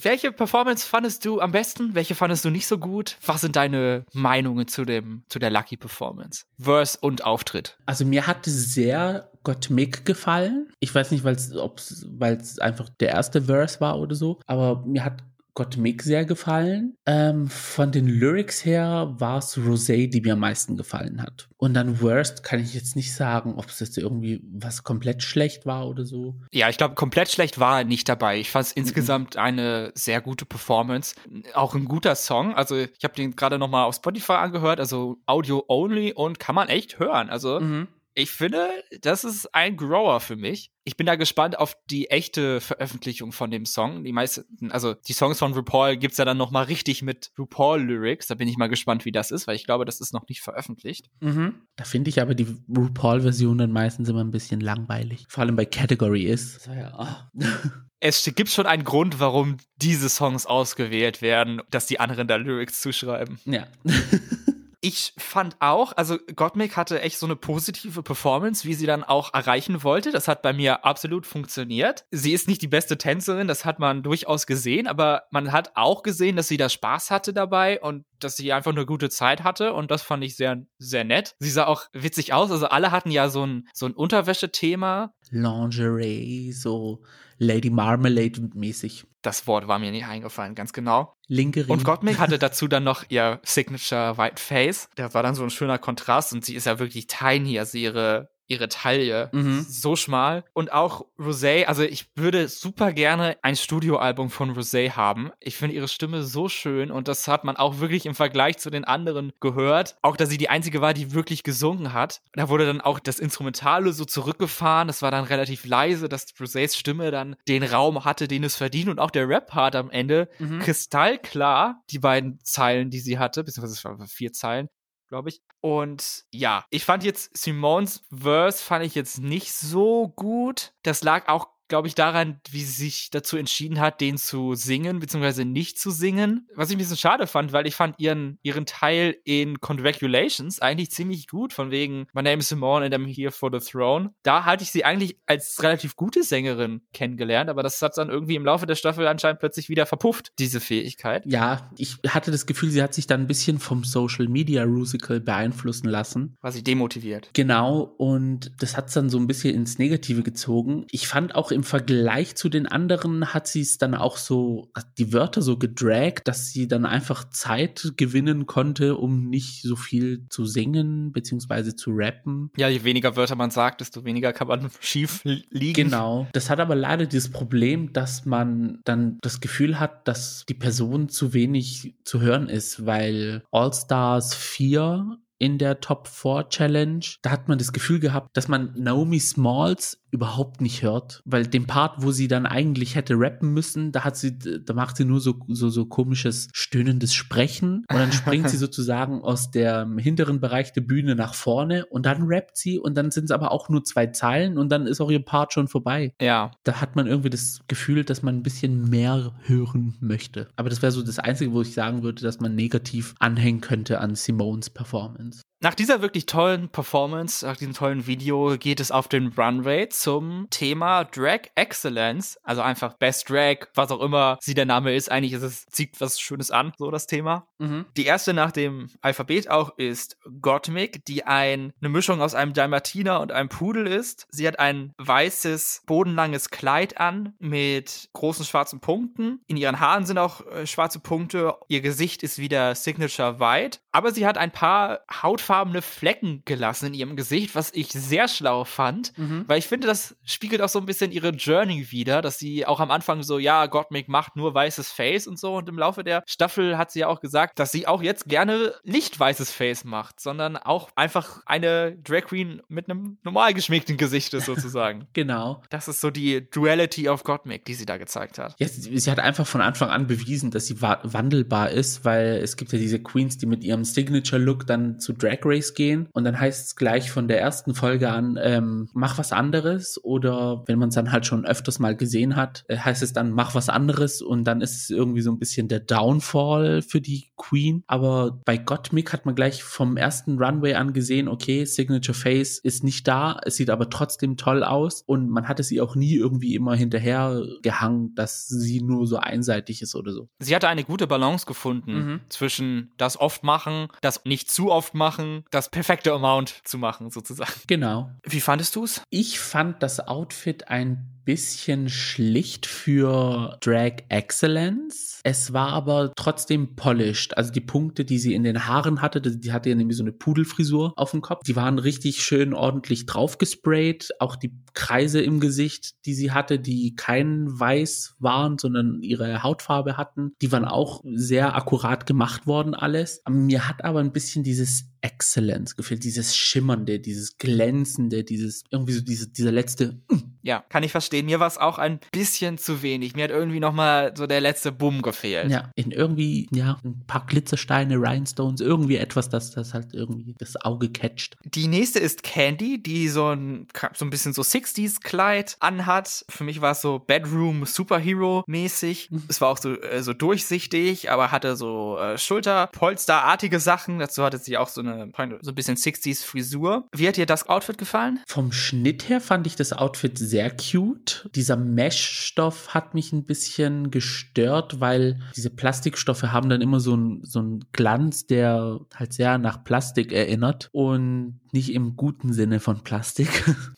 Welche Performance fandest du am besten? Welche fandest du nicht so gut? Was sind deine Meinungen zu dem, zu der Lucky Performance? Verse und Auftritt. Also mir hat sehr Gottmik gefallen. Ich weiß nicht, weil es einfach der erste Verse war oder so, aber mir hat Gott Mick sehr gefallen. Ähm, von den Lyrics her war es Rosé, die mir am meisten gefallen hat. Und dann Worst kann ich jetzt nicht sagen, ob es jetzt irgendwie was komplett schlecht war oder so. Ja, ich glaube, komplett schlecht war er nicht dabei. Ich fand es mhm. insgesamt eine sehr gute Performance. Auch ein guter Song. Also ich habe den gerade noch mal auf Spotify angehört, also Audio Only und kann man echt hören. Also mhm ich finde, das ist ein Grower für mich. Ich bin da gespannt auf die echte Veröffentlichung von dem Song. Die meisten, also die Songs von RuPaul gibt's ja dann noch mal richtig mit RuPaul-Lyrics. Da bin ich mal gespannt, wie das ist, weil ich glaube, das ist noch nicht veröffentlicht. Mhm. Da finde ich aber die RuPaul-Version dann meistens immer ein bisschen langweilig. Vor allem bei Category ist. Ja, oh. es gibt schon einen Grund, warum diese Songs ausgewählt werden, dass die anderen da Lyrics zuschreiben. Ja. ich fand auch, also Gottmik hatte echt so eine positive Performance, wie sie dann auch erreichen wollte. Das hat bei mir absolut funktioniert. Sie ist nicht die beste Tänzerin, das hat man durchaus gesehen, aber man hat auch gesehen, dass sie da Spaß hatte dabei und dass sie einfach eine gute Zeit hatte und das fand ich sehr, sehr nett. Sie sah auch witzig aus, also alle hatten ja so ein, so ein Unterwäschethema. Lingerie, so Lady Marmalade mäßig. Das Wort war mir nicht eingefallen, ganz genau. Linke Ring. Und Gottmik hatte dazu dann noch ihr Signature White Face. Der war dann so ein schöner Kontrast und sie ist ja wirklich tiny, also ihre ihre Taille mhm. so schmal. Und auch Rosé, also ich würde super gerne ein Studioalbum von Rosé haben. Ich finde ihre Stimme so schön und das hat man auch wirklich im Vergleich zu den anderen gehört. Auch, dass sie die einzige war, die wirklich gesungen hat. Da wurde dann auch das Instrumentale so zurückgefahren. Das war dann relativ leise, dass Rosés Stimme dann den Raum hatte, den es verdient. Und auch der Rap-Part am Ende, mhm. kristallklar, die beiden Zeilen, die sie hatte, beziehungsweise es waren vier Zeilen, glaube ich. Und ja, ich fand jetzt Simons Verse fand ich jetzt nicht so gut. Das lag auch glaube ich, daran, wie sie sich dazu entschieden hat, den zu singen, beziehungsweise nicht zu singen. Was ich ein bisschen schade fand, weil ich fand ihren, ihren Teil in Congratulations eigentlich ziemlich gut, von wegen My name is Simone and I'm here for the throne. Da hatte ich sie eigentlich als relativ gute Sängerin kennengelernt, aber das hat dann irgendwie im Laufe der Staffel anscheinend plötzlich wieder verpufft, diese Fähigkeit. Ja, ich hatte das Gefühl, sie hat sich dann ein bisschen vom Social Media Rusical beeinflussen lassen. War sie demotiviert. Genau, und das hat es dann so ein bisschen ins Negative gezogen. Ich fand auch im im Vergleich zu den anderen hat sie es dann auch so, die Wörter so gedragt, dass sie dann einfach Zeit gewinnen konnte, um nicht so viel zu singen beziehungsweise zu rappen. Ja, je weniger Wörter man sagt, desto weniger kann man schief liegen. Genau. Das hat aber leider dieses Problem, dass man dann das Gefühl hat, dass die Person zu wenig zu hören ist, weil All Stars 4 in der Top 4 Challenge. Da hat man das Gefühl gehabt, dass man Naomi Smalls überhaupt nicht hört, weil den Part, wo sie dann eigentlich hätte rappen müssen, da hat sie, da macht sie nur so, so, so komisches, stöhnendes Sprechen und dann springt sie sozusagen aus dem hinteren Bereich der Bühne nach vorne und dann rappt sie und dann sind es aber auch nur zwei Zeilen und dann ist auch ihr Part schon vorbei. Ja. Da hat man irgendwie das Gefühl, dass man ein bisschen mehr hören möchte. Aber das wäre so das Einzige, wo ich sagen würde, dass man negativ anhängen könnte an Simones Performance. Nach dieser wirklich tollen Performance, nach diesem tollen Video geht es auf den Runway zum Thema Drag Excellence, also einfach Best Drag, was auch immer sie der Name ist. Eigentlich ist es, zieht was Schönes an, so das Thema. Mhm. Die erste nach dem Alphabet auch ist Gottmik, die ein, eine Mischung aus einem Dalmatiner und einem Pudel ist. Sie hat ein weißes, bodenlanges Kleid an mit großen schwarzen Punkten. In ihren Haaren sind auch äh, schwarze Punkte. Ihr Gesicht ist wieder Signature White. Aber sie hat ein paar hautfarbene Flecken gelassen in ihrem Gesicht, was ich sehr schlau fand, mhm. weil ich finde, das spiegelt auch so ein bisschen ihre Journey wieder, dass sie auch am Anfang so, ja, Gottmik macht nur weißes Face und so und im Laufe der Staffel hat sie ja auch gesagt, dass sie auch jetzt gerne nicht weißes Face macht, sondern auch einfach eine Drag Queen mit einem normal geschminkten Gesicht ist sozusagen. genau. Das ist so die Duality of Gottmik, die sie da gezeigt hat. Ja, sie, sie hat einfach von Anfang an bewiesen, dass sie wandelbar ist, weil es gibt ja diese Queens, die mit ihrem ihrem Signature-Look dann zu Drag Race gehen und dann heißt es gleich von der ersten Folge an, ähm, mach was anderes oder wenn man es dann halt schon öfters mal gesehen hat, äh, heißt es dann, mach was anderes und dann ist es irgendwie so ein bisschen der Downfall für die Queen. Aber bei Gottmik hat man gleich vom ersten Runway an gesehen, okay, Signature Face ist nicht da, es sieht aber trotzdem toll aus und man hatte sie auch nie irgendwie immer hinterher gehangen, dass sie nur so einseitig ist oder so. Sie hatte eine gute Balance gefunden mhm. zwischen das oft machen machen, das nicht zu oft machen, das perfekte Amount zu machen, sozusagen. Genau. Wie fandest du es? Ich fand das Outfit ein bisschen schlicht für Drag Excellence. Es war aber trotzdem polished. Also die Punkte, die sie in den Haaren hatte, die hatte ja nämlich so eine Pudelfrisur auf dem Kopf. Die waren richtig schön ordentlich draufgesprayt. Auch die Kreise im Gesicht, die sie hatte, die kein Weiß waren, sondern ihre Hautfarbe hatten, die waren auch sehr akkurat gemacht worden alles. Mir hat aber ein bisschen dieses Excellence gefehlt, dieses Schimmernde, dieses Glänzende, dieses irgendwie so diese, dieser letzte. Mm. Ja, kann ich verstehen. Mir war es auch ein bisschen zu wenig. Mir hat irgendwie noch mal so der letzte Bumm gefehlt. Ja, in irgendwie ja ein paar Glitzersteine, Rhinestones, irgendwie etwas, das das halt irgendwie das Auge catcht. Die nächste ist Candy, die so ein so ein bisschen so 60s Kleid anhat. Für mich war es so Bedroom Superhero mäßig. Mhm. Es war auch so äh, so durchsichtig, aber hatte so äh, Schulterpolsterartige Sachen. Dazu hatte sie auch so eine eine so ein bisschen 60s Frisur. Wie hat dir das Outfit gefallen? Vom Schnitt her fand ich das Outfit sehr cute. Dieser Mesh-Stoff hat mich ein bisschen gestört, weil diese Plastikstoffe haben dann immer so einen so einen Glanz, der halt sehr nach Plastik erinnert und nicht im guten Sinne von Plastik.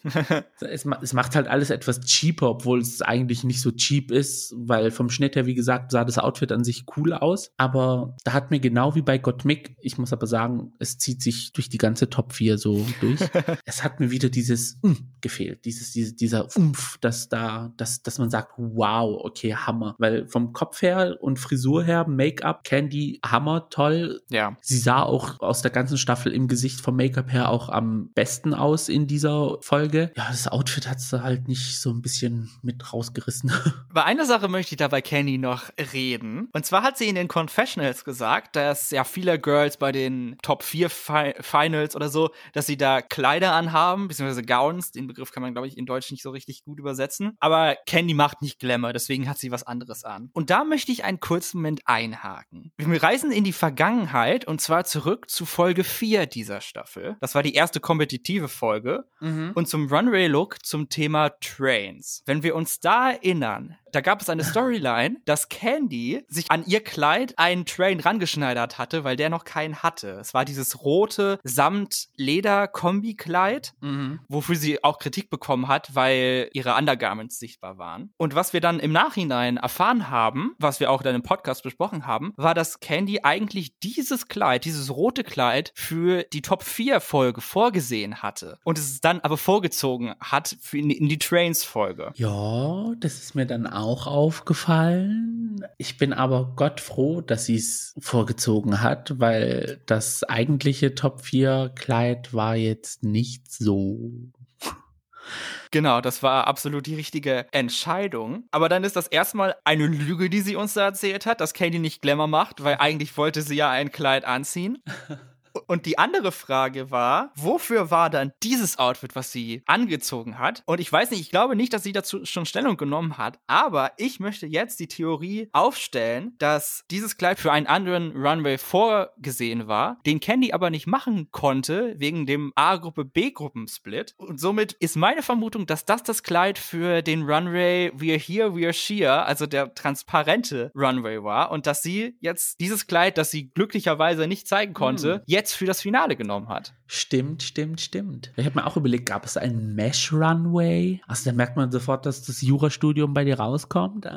es, es, macht halt alles etwas cheaper, obwohl es eigentlich nicht so cheap ist, weil vom Schnitt her, wie gesagt, sah das Outfit an sich cool aus. Aber da hat mir genau wie bei Gottmik, ich muss aber sagen, es zieht sich durch die ganze Top 4 so durch. es hat mir wieder dieses mm, gefehlt, dieses, diese, dieser Umf, dass da, dass, dass man sagt, wow, okay, Hammer. Weil vom Kopf her und Frisur her, Make-up, Candy, Hammer, toll. Ja. Sie sah auch aus der ganzen Staffel im Gesicht vom Make-up her auch am besten aus in dieser Folge. Ja, das Outfit hat sie halt nicht so ein bisschen mit rausgerissen. Bei einer Sache möchte ich da bei Candy noch reden. Und zwar hat sie in den Confessionals gesagt, dass ja viele Girls bei den Top 4 Fi Finals oder so, dass sie da Kleider anhaben, beziehungsweise Gowns. Den Begriff kann man, glaube ich, in Deutsch nicht so richtig gut übersetzen. Aber Candy macht nicht Glamour, deswegen hat sie was anderes an. Und da möchte ich einen kurzen Moment einhaken. Wir reisen in die Vergangenheit und zwar zurück zu Folge 4 dieser Staffel. Das war die erste kompetitive Folge. Mhm. Und zum Runway-Look zum Thema Trains. Wenn wir uns da erinnern, da gab es eine Storyline, dass Candy sich an ihr Kleid einen Train rangeschneidert hatte, weil der noch keinen hatte. Es war dieses rote Samt-Leder-Kombi-Kleid, mhm. wofür sie auch Kritik bekommen hat, weil ihre Undergarments sichtbar waren. Und was wir dann im Nachhinein erfahren haben, was wir auch dann im Podcast besprochen haben, war, dass Candy eigentlich dieses Kleid, dieses rote Kleid für die Top 4 Folge vorgesehen hatte. Und es dann aber vorgezogen hat für in, in die Trains-Folge. Ja, das ist mir dann auch auch aufgefallen. Ich bin aber Gott froh, dass sie es vorgezogen hat, weil das eigentliche Top 4 Kleid war jetzt nicht so Genau, das war absolut die richtige Entscheidung. Aber dann ist das erstmal eine Lüge, die sie uns da erzählt hat, dass Katie nicht Glamour macht, weil eigentlich wollte sie ja ein Kleid anziehen. Und die andere Frage war, wofür war dann dieses Outfit, was sie angezogen hat? Und ich weiß nicht, ich glaube nicht, dass sie dazu schon Stellung genommen hat, aber ich möchte jetzt die Theorie aufstellen, dass dieses Kleid für einen anderen Runway vorgesehen war, den Candy aber nicht machen konnte wegen dem A-Gruppe B-Gruppen-Split. Und somit ist meine Vermutung, dass das das Kleid für den Runway We're Here, We're Sheer, also der transparente Runway war und dass sie jetzt dieses Kleid, das sie glücklicherweise nicht zeigen konnte, hm. jetzt für das Finale genommen hat. Stimmt, stimmt, stimmt. Ich habe mir auch überlegt, gab es einen Mesh-Runway? Also da merkt man sofort, dass das Jurastudium bei dir rauskommt.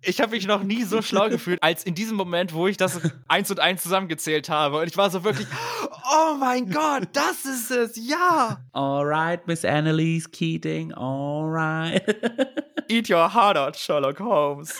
Ich habe mich noch nie so schlau gefühlt, als in diesem Moment, wo ich das eins und eins zusammengezählt habe. Und ich war so wirklich, oh mein Gott, das ist es, ja. Alright, Miss Annalise Keating, alright. Eat your heart out, Sherlock Holmes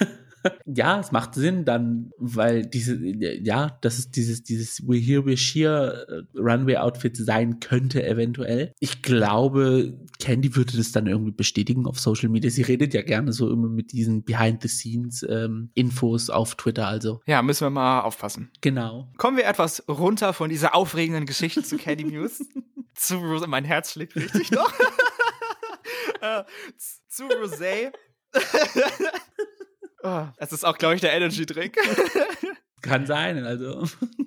ja, es macht Sinn dann, weil diese, ja, dass es dieses, dieses We're Here, We're Sheer äh, Runway-Outfit sein könnte eventuell. Ich glaube, Candy würde das dann irgendwie bestätigen auf Social Media. Sie redet ja gerne so immer mit diesen Behind-the-Scenes-Infos ähm, auf Twitter, also. Ja, müssen wir mal aufpassen. Genau. Kommen wir etwas runter von dieser aufregenden Geschichte zu Candy Muse. zu Rose, mein Herz schlägt richtig noch. äh, zu Rosé. Oh, das ist auch, glaube ich, der Energy-Drink. Kann sein, also.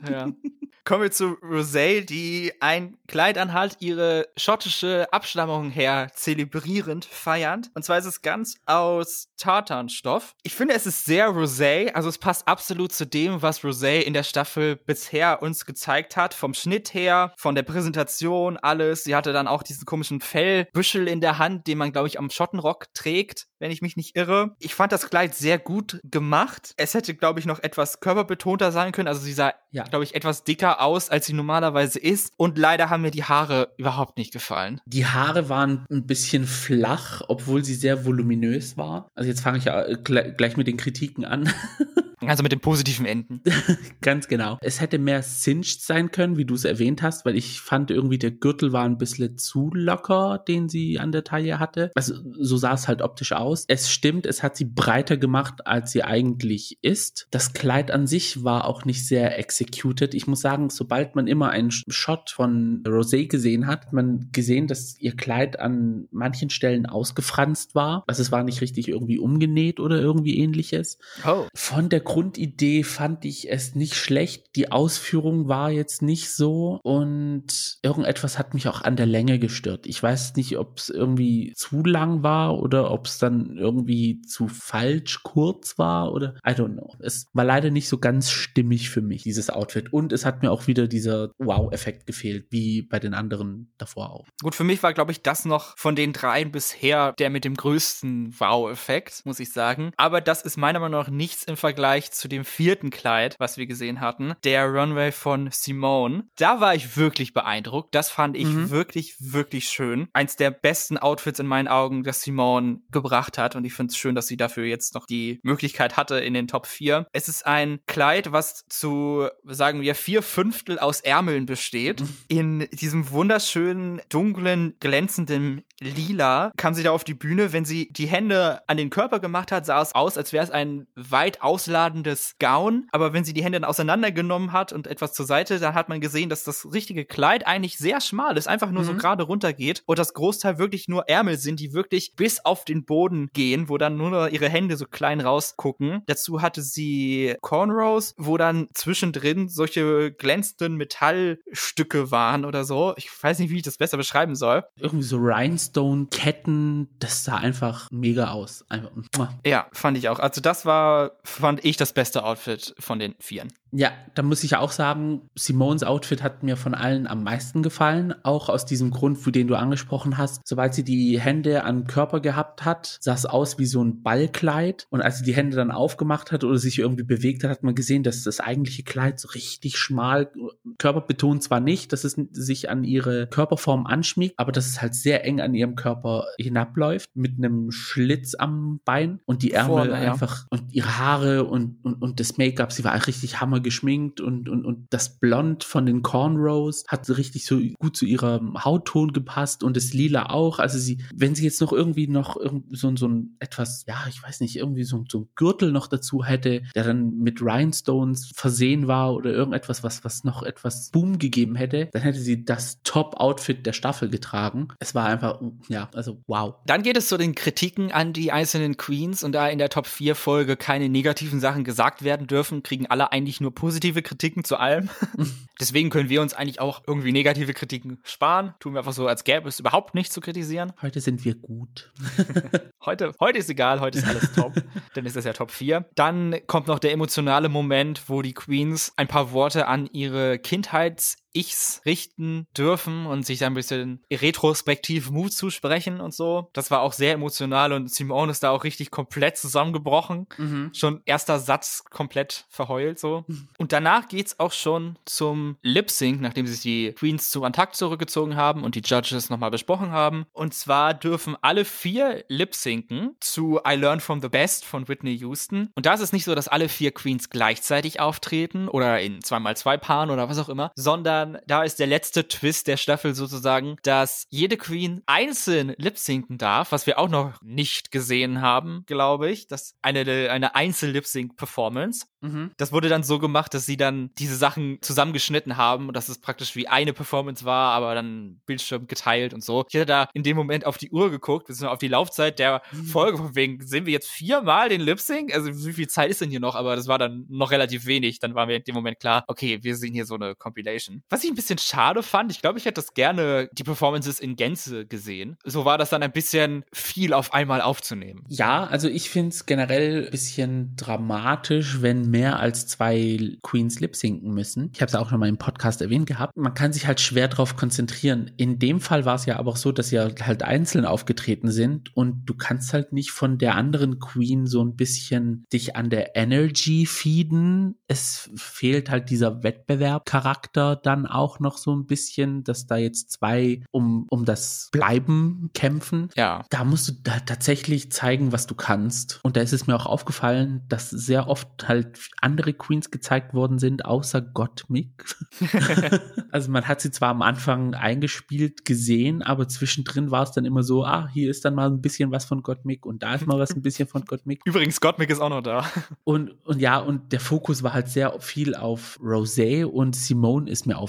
Ja. Kommen wir zu Rosé, die ein Kleid anhat, ihre schottische Abstammung her zelebrierend, feiernd. Und zwar ist es ganz aus Tartanstoff. Ich finde, es ist sehr Rosé, also es passt absolut zu dem, was Rosé in der Staffel bisher uns gezeigt hat. Vom Schnitt her, von der Präsentation, alles. Sie hatte dann auch diesen komischen Fellbüschel in der Hand, den man, glaube ich, am Schottenrock trägt wenn ich mich nicht irre. Ich fand das Kleid sehr gut gemacht. Es hätte, glaube ich, noch etwas körperbetonter sein können. Also sie sah, ja. glaube ich, etwas dicker aus, als sie normalerweise ist. Und leider haben mir die Haare überhaupt nicht gefallen. Die Haare waren ein bisschen flach, obwohl sie sehr voluminös war. Also jetzt fange ich ja gleich mit den Kritiken an. Also mit den positiven Enden. Ganz genau. Es hätte mehr cinched sein können, wie du es erwähnt hast, weil ich fand irgendwie der Gürtel war ein bisschen zu locker, den sie an der Taille hatte. Also so sah es halt optisch aus. Es stimmt, es hat sie breiter gemacht, als sie eigentlich ist. Das Kleid an sich war auch nicht sehr executed. Ich muss sagen, sobald man immer einen Shot von Rosé gesehen hat, hat man gesehen, dass ihr Kleid an manchen Stellen ausgefranst war. Also es war nicht richtig irgendwie umgenäht oder irgendwie ähnliches. Oh. Von der Grundidee fand ich es nicht schlecht. Die Ausführung war jetzt nicht so und irgendetwas hat mich auch an der Länge gestört. Ich weiß nicht, ob es irgendwie zu lang war oder ob es dann irgendwie zu falsch kurz war oder I don't know. Es war leider nicht so ganz stimmig für mich, dieses Outfit. Und es hat mir auch wieder dieser Wow-Effekt gefehlt, wie bei den anderen davor auch. Gut, für mich war, glaube ich, das noch von den dreien bisher der mit dem größten Wow-Effekt, muss ich sagen. Aber das ist meiner Meinung nach nichts im Vergleich Vergleich zu dem vierten Kleid, was wir gesehen hatten, der Runway von Simone. Da war ich wirklich beeindruckt. Das fand ich mhm. wirklich, wirklich schön. Eins der besten Outfits in meinen Augen, das Simone gebracht hat. Und ich finde es schön, dass sie dafür jetzt noch die Möglichkeit hatte in den Top 4. Es ist ein Kleid, was zu, sagen wir, vier Fünftel aus Ärmeln besteht. Mhm. In diesem wunderschönen, dunklen, glänzenden Lila kam sie da auf die Bühne. Wenn sie die Hände an den Körper gemacht hat, sah es aus, als wäre es ein weit ausladender ausladенdes Gown, aber wenn sie die Hände dann auseinandergenommen hat und etwas zur Seite, dann hat man gesehen, dass das richtige Kleid eigentlich sehr schmal ist, einfach nur mhm. so gerade runter geht und das Großteil wirklich nur Ärmel sind, die wirklich bis auf den Boden gehen, wo dann nur ihre Hände so klein rausgucken. Dazu hatte sie Cornrows, wo dann zwischendrin solche glänzenden Metallstücke waren oder so. Ich weiß nicht, wie ich das besser beschreiben soll. Irgendwie so Rhinestone-Ketten, das sah einfach mega aus. Einfach. Ja, fand ich auch. Also das war, fand ich das beste Outfit von den Vieren. Ja, da muss ich auch sagen, Simons Outfit hat mir von allen am meisten gefallen. Auch aus diesem Grund, für den du angesprochen hast. Sobald sie die Hände am Körper gehabt hat, sah es aus wie so ein Ballkleid. Und als sie die Hände dann aufgemacht hat oder sich irgendwie bewegt hat, hat man gesehen, dass das eigentliche Kleid so richtig schmal, körperbetont zwar nicht, dass es sich an ihre Körperform anschmiegt, aber dass es halt sehr eng an ihrem Körper hinabläuft, mit einem Schlitz am Bein und die Ärmel Vorne, einfach ja. und ihre Haare und, und, und das Make-up, sie war richtig hammer geschminkt und, und, und das Blond von den Cornrows hat richtig so gut zu ihrem Hautton gepasst und das Lila auch. Also sie, wenn sie jetzt noch irgendwie noch so, so ein etwas, ja, ich weiß nicht, irgendwie so, so ein Gürtel noch dazu hätte, der dann mit Rhinestones versehen war oder irgendetwas, was, was noch etwas Boom gegeben hätte, dann hätte sie das Top-Outfit der Staffel getragen. Es war einfach, ja, also wow. Dann geht es zu den Kritiken an die einzelnen Queens und da in der Top 4 Folge keine negativen Sachen gesagt werden dürfen, kriegen alle eigentlich nur positive Kritiken zu allem. Deswegen können wir uns eigentlich auch irgendwie negative Kritiken sparen. Tun wir einfach so, als gäbe es überhaupt nichts zu kritisieren. Heute sind wir gut. heute, heute ist egal, heute ist alles top. Dann ist das ja Top 4. Dann kommt noch der emotionale Moment, wo die Queens ein paar Worte an ihre Kindheits- Ichs richten dürfen und sich da ein bisschen retrospektiv Mut zusprechen und so. Das war auch sehr emotional und Simone ist da auch richtig komplett zusammengebrochen. Mhm. Schon erster Satz komplett verheult so. Mhm. Und danach geht's auch schon zum Lip Sync, nachdem sich die Queens zum Antakt zurückgezogen haben und die Judges nochmal besprochen haben. Und zwar dürfen alle vier Lip Synken zu I Learned from the Best von Whitney Houston. Und da ist es nicht so, dass alle vier Queens gleichzeitig auftreten oder in zweimal zwei Paaren oder was auch immer, sondern sondern da ist der letzte Twist der Staffel sozusagen, dass jede Queen einzeln lip-sinken darf, was wir auch noch nicht gesehen haben, glaube ich. Das eine, eine Einzel-Lip-Sync-Performance. Mhm. Das wurde dann so gemacht, dass sie dann diese Sachen zusammengeschnitten haben und dass es praktisch wie eine Performance war, aber dann Bildschirm geteilt und so. Ich hätte da in dem Moment auf die Uhr geguckt, beziehungsweise auf die Laufzeit der mhm. Folge, von wegen, sehen wir jetzt viermal den Lip Sync? Also wie viel Zeit ist denn hier noch? Aber das war dann noch relativ wenig. Dann war mir in dem Moment klar, okay, wir sehen hier so eine Compilation. Was ich ein bisschen schade fand, ich glaube, ich hätte das gerne die Performances in Gänze gesehen. So war das dann ein bisschen viel auf einmal aufzunehmen. Ja, also ich finde es generell ein bisschen dramatisch, wenn mehr als zwei Queens lip sinken müssen. Ich habe es auch schon mal im Podcast erwähnt gehabt. Man kann sich halt schwer darauf konzentrieren. In dem Fall war es ja aber auch so, dass sie halt einzeln aufgetreten sind und du kannst halt nicht von der anderen Queen so ein bisschen dich an der Energy feeden. Es fehlt halt dieser Wettbewerbcharakter dann auch noch so ein bisschen, dass da jetzt zwei um, um das Bleiben kämpfen. Ja. Da musst du da tatsächlich zeigen, was du kannst. Und da ist es mir auch aufgefallen, dass sehr oft halt andere Queens gezeigt worden sind, außer Gottmik. also man hat sie zwar am Anfang eingespielt gesehen, aber zwischendrin war es dann immer so, ah, hier ist dann mal ein bisschen was von Gottmik und da ist mal was ein bisschen von Gottmik. Übrigens, Gottmik ist auch noch da. Und, und ja, und der Fokus war halt sehr viel auf Rosé und Simone ist mir aufgefallen.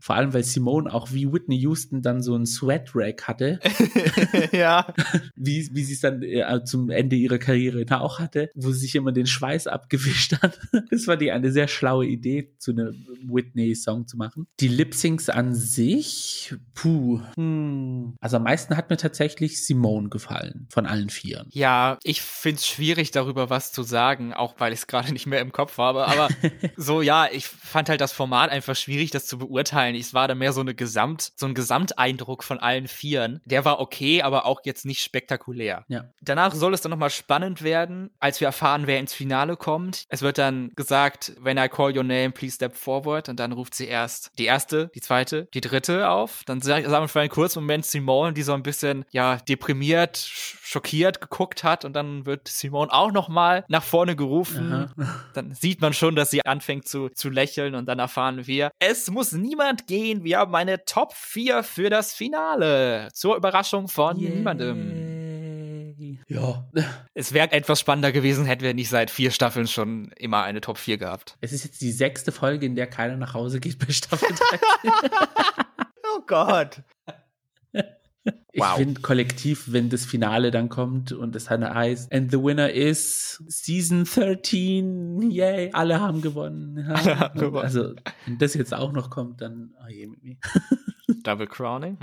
Vor allem, weil Simone auch wie Whitney Houston dann so ein Sweat-Rack hatte. ja. Wie, wie sie es dann äh, zum Ende ihrer Karriere auch hatte, wo sie sich immer den Schweiß abgewischt hat. das war die eine sehr schlaue Idee, zu einem Whitney-Song zu machen. Die Lip-Syncs an sich, puh. Hm. Also am meisten hat mir tatsächlich Simone gefallen, von allen vier. Ja, ich finde es schwierig, darüber was zu sagen, auch weil ich es gerade nicht mehr im Kopf habe. Aber so, ja, ich fand halt das Format einfach schwierig, das zu beurteilen. Es war da mehr so eine Gesamt, so ein Gesamteindruck von allen Vieren. Der war okay, aber auch jetzt nicht spektakulär. Ja. Danach soll es dann nochmal spannend werden, als wir erfahren, wer ins Finale kommt. Es wird dann gesagt, when I call your name, please step forward. Und dann ruft sie erst die erste, die zweite, die dritte auf. Dann sagen wir für einen kurzen Moment Simone, die so ein bisschen, ja, deprimiert, schockiert geguckt hat. Und dann wird Simone auch nochmal nach vorne gerufen. Aha. Dann sieht man schon, dass sie anfängt zu, zu lächeln. Und dann erfahren wir, es muss niemand gehen. Wir haben eine Top 4 für das Finale. Zur Überraschung von yeah. niemandem. Ja. Es wäre etwas spannender gewesen, hätten wir nicht seit vier Staffeln schon immer eine Top 4 gehabt. Es ist jetzt die sechste Folge, in der keiner nach Hause geht bei Staffel 3. oh Gott. Ich wow. finde kollektiv, wenn das Finale dann kommt und es dann heißt, and the winner is Season 13, yay, alle haben gewonnen. Alle haben gewonnen. Also, wenn das jetzt auch noch kommt, dann, oh je mit mir. Double Crowning.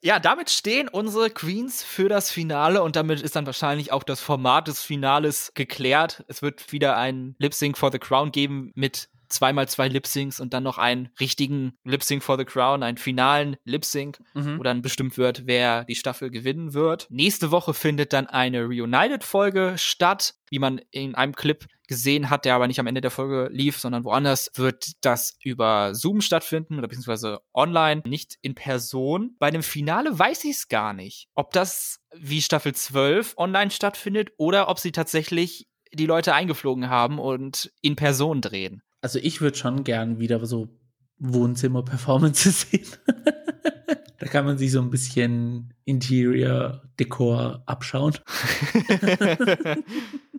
ja, damit stehen unsere Queens für das Finale und damit ist dann wahrscheinlich auch das Format des Finales geklärt. Es wird wieder ein Lip Sync for the Crown geben mit zweimal zwei Lip-Syncs und dann noch einen richtigen Lip-Sync for the Crown, einen finalen Lip-Sync, mhm. wo dann bestimmt wird, wer die Staffel gewinnen wird. Nächste Woche findet dann eine Reunited-Folge statt, wie man in einem Clip gesehen hat, der aber nicht am Ende der Folge lief, sondern woanders, wird das über Zoom stattfinden oder beziehungsweise online, nicht in Person. Bei dem Finale weiß ich es gar nicht, ob das wie Staffel 12 online stattfindet oder ob sie tatsächlich die Leute eingeflogen haben und in Person drehen. Also ich würde schon gern wieder so Wohnzimmer-Performances sehen. da kann man sich so ein bisschen Interior-Dekor abschauen.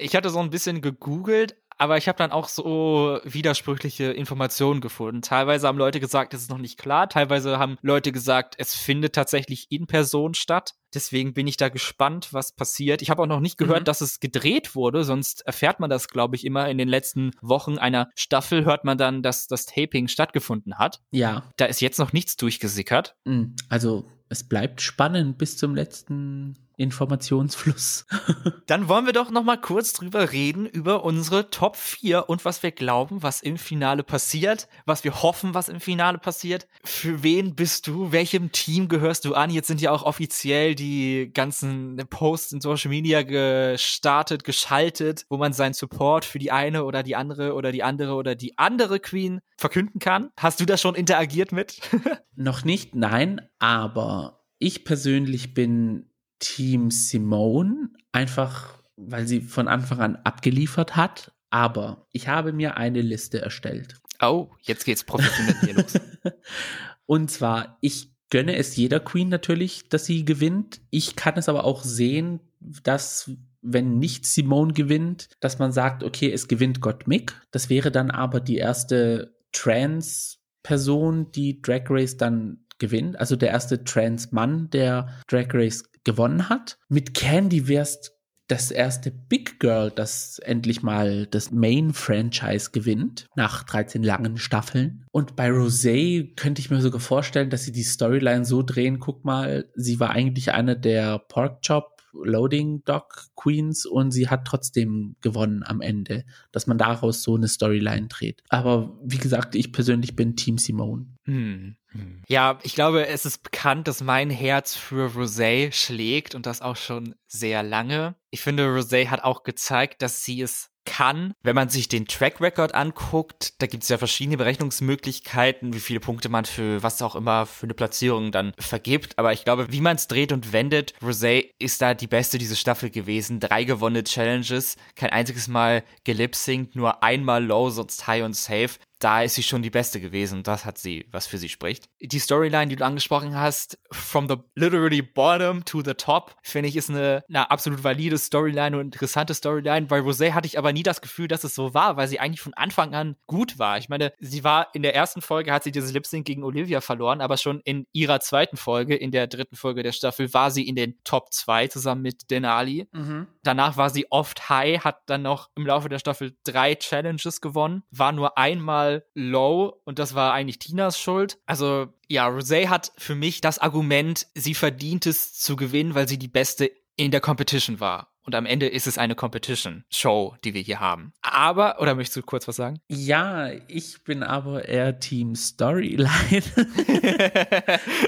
ich hatte so ein bisschen gegoogelt, aber ich habe dann auch so widersprüchliche Informationen gefunden. Teilweise haben Leute gesagt, es ist noch nicht klar, teilweise haben Leute gesagt, es findet tatsächlich in Person statt. Deswegen bin ich da gespannt, was passiert. Ich habe auch noch nicht gehört, mhm. dass es gedreht wurde, sonst erfährt man das, glaube ich, immer in den letzten Wochen einer Staffel hört man dann, dass das Taping stattgefunden hat. Ja. Da ist jetzt noch nichts durchgesickert. Mhm. Also es bleibt spannend bis zum letzten Informationsfluss. Dann wollen wir doch noch mal kurz drüber reden über unsere Top 4 und was wir glauben, was im Finale passiert, was wir hoffen, was im Finale passiert. Für wen bist du? Welchem Team gehörst du an? Jetzt sind ja auch offiziell die ganzen Posts in Social Media gestartet, geschaltet, wo man seinen Support für die eine oder die andere oder die andere oder die andere Queen verkünden kann. Hast du da schon interagiert mit? noch nicht, nein, aber ich persönlich bin Team Simone, einfach weil sie von Anfang an abgeliefert hat. Aber ich habe mir eine Liste erstellt. Oh, jetzt geht's professionell hier los. Und zwar, ich gönne es jeder Queen natürlich, dass sie gewinnt. Ich kann es aber auch sehen, dass wenn nicht Simone gewinnt, dass man sagt, okay, es gewinnt Gottmik. Das wäre dann aber die erste Trans-Person, die Drag Race dann gewinnt. Also der erste Trans-Mann, der Drag Race gewonnen hat. Mit Candy wärst das erste Big Girl, das endlich mal das Main-Franchise gewinnt, nach 13 langen Staffeln. Und bei Rosé könnte ich mir sogar vorstellen, dass sie die Storyline so drehen, guck mal, sie war eigentlich eine der Porkchop Loading Dock Queens und sie hat trotzdem gewonnen am Ende, dass man daraus so eine Storyline dreht. Aber wie gesagt, ich persönlich bin Team Simone. Hm. Hm. Ja, ich glaube, es ist bekannt, dass mein Herz für Rosé schlägt und das auch schon sehr lange. Ich finde, Rosé hat auch gezeigt, dass sie es kann. Wenn man sich den Track Record anguckt, da gibt es ja verschiedene Berechnungsmöglichkeiten, wie viele Punkte man für was auch immer für eine Platzierung dann vergibt. Aber ich glaube, wie man es dreht und wendet, Rosé ist da die beste diese Staffel gewesen. Drei gewonnene Challenges, kein einziges Mal gelipsingt, nur einmal low, sonst high und safe da ist sie schon die beste gewesen. Das hat sie, was für sie spricht. Die Storyline, die du angesprochen hast, from the literally bottom to the top, finde ich, ist eine, eine absolut valide Storyline und interessante Storyline. Bei Rosé hatte ich aber nie das Gefühl, dass es so war, weil sie eigentlich von Anfang an gut war. Ich meine, sie war in der ersten Folge, hat sie dieses Lip Sync gegen Olivia verloren, aber schon in ihrer zweiten Folge, in der dritten Folge der Staffel, war sie in den Top 2 zusammen mit Denali. Mhm. Danach war sie oft high, hat dann noch im Laufe der Staffel drei Challenges gewonnen, war nur einmal low und das war eigentlich Tinas Schuld. Also ja, Rosé hat für mich das Argument, sie verdient es zu gewinnen, weil sie die Beste in der Competition war. Und am Ende ist es eine Competition-Show, die wir hier haben. Aber, oder möchtest du kurz was sagen? Ja, ich bin aber eher Team Storyline.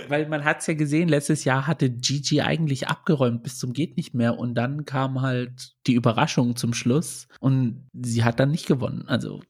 Weil man hat es ja gesehen, letztes Jahr hatte Gigi eigentlich abgeräumt bis zum geht nicht mehr. Und dann kam halt die Überraschung zum Schluss. Und sie hat dann nicht gewonnen. Also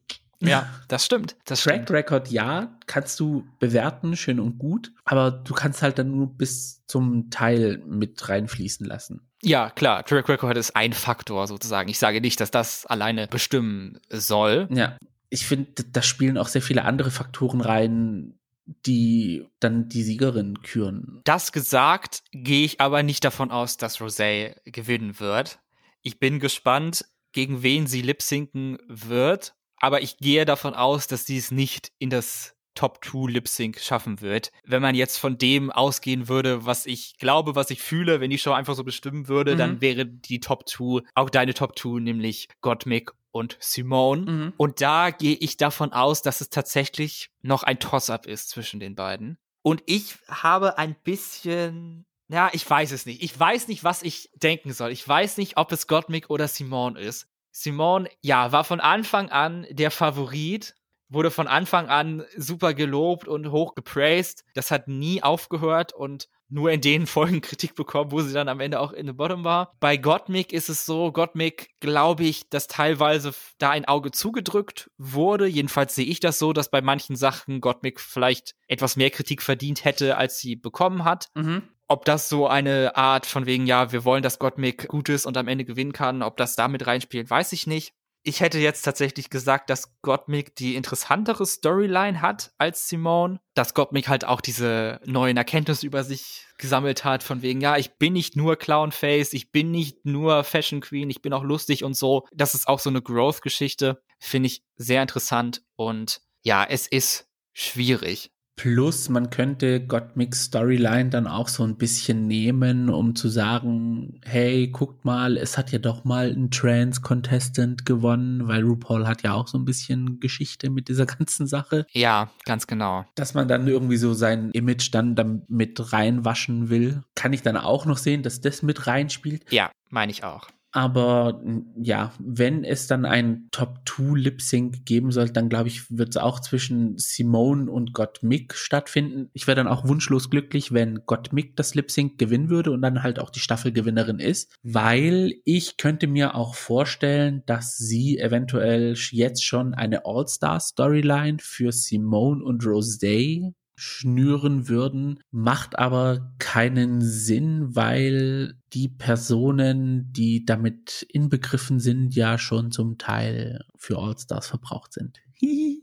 ja, das stimmt. Das Track Record, ja, kannst du bewerten, schön und gut, aber du kannst halt dann nur bis zum Teil mit reinfließen lassen. Ja, klar, Track Record ist ein Faktor sozusagen. Ich sage nicht, dass das alleine bestimmen soll. Ja, ich finde, da spielen auch sehr viele andere Faktoren rein, die dann die Siegerin küren. Das gesagt, gehe ich aber nicht davon aus, dass Rosé gewinnen wird. Ich bin gespannt, gegen wen sie lip-sinken wird aber ich gehe davon aus, dass sie es nicht in das Top 2 Lip Sync schaffen wird. Wenn man jetzt von dem ausgehen würde, was ich glaube, was ich fühle, wenn die Show einfach so bestimmen würde, mhm. dann wäre die Top 2 auch deine Top 2, nämlich Gottmik und Simone. Mhm. Und da gehe ich davon aus, dass es tatsächlich noch ein Toss-up ist zwischen den beiden. Und ich habe ein bisschen ja, ich weiß es nicht. Ich weiß nicht, was ich denken soll. Ich weiß nicht, ob es Gottmik oder Simone ist. Simone, ja, war von Anfang an der Favorit, wurde von Anfang an super gelobt und hoch gepraised. Das hat nie aufgehört und nur in den Folgen Kritik bekommen, wo sie dann am Ende auch in the bottom war. Bei Gottmik ist es so, Gottmik glaube ich, dass teilweise da ein Auge zugedrückt wurde. Jedenfalls sehe ich das so, dass bei manchen Sachen Gottmik vielleicht etwas mehr Kritik verdient hätte, als sie bekommen hat. Mhm. Ob das so eine Art von wegen, ja, wir wollen, dass Gottmik gut ist und am Ende gewinnen kann, ob das damit reinspielt, weiß ich nicht. Ich hätte jetzt tatsächlich gesagt, dass Gottmik die interessantere Storyline hat als Simone. Dass Gottmik halt auch diese neuen Erkenntnisse über sich gesammelt hat, von wegen, ja, ich bin nicht nur Clownface, ich bin nicht nur Fashion Queen, ich bin auch lustig und so. Das ist auch so eine Growth-Geschichte. Finde ich sehr interessant und ja, es ist schwierig. Plus, man könnte Gottmix Storyline dann auch so ein bisschen nehmen, um zu sagen, hey, guckt mal, es hat ja doch mal ein Trans-Contestant gewonnen, weil RuPaul hat ja auch so ein bisschen Geschichte mit dieser ganzen Sache. Ja, ganz genau. Dass man dann irgendwie so sein Image dann damit reinwaschen will, kann ich dann auch noch sehen, dass das mit reinspielt. Ja, meine ich auch. Aber ja, wenn es dann ein Top-2-Lip-Sync geben soll, dann glaube ich, wird es auch zwischen Simone und Gottmik stattfinden. Ich wäre dann auch wunschlos glücklich, wenn Gottmik das Lip-Sync gewinnen würde und dann halt auch die Staffelgewinnerin ist, weil ich könnte mir auch vorstellen, dass sie eventuell jetzt schon eine All-Star-Storyline für Simone und Rosé schnüren würden, macht aber keinen Sinn, weil die Personen, die damit inbegriffen sind, ja schon zum Teil für All-Stars verbraucht sind.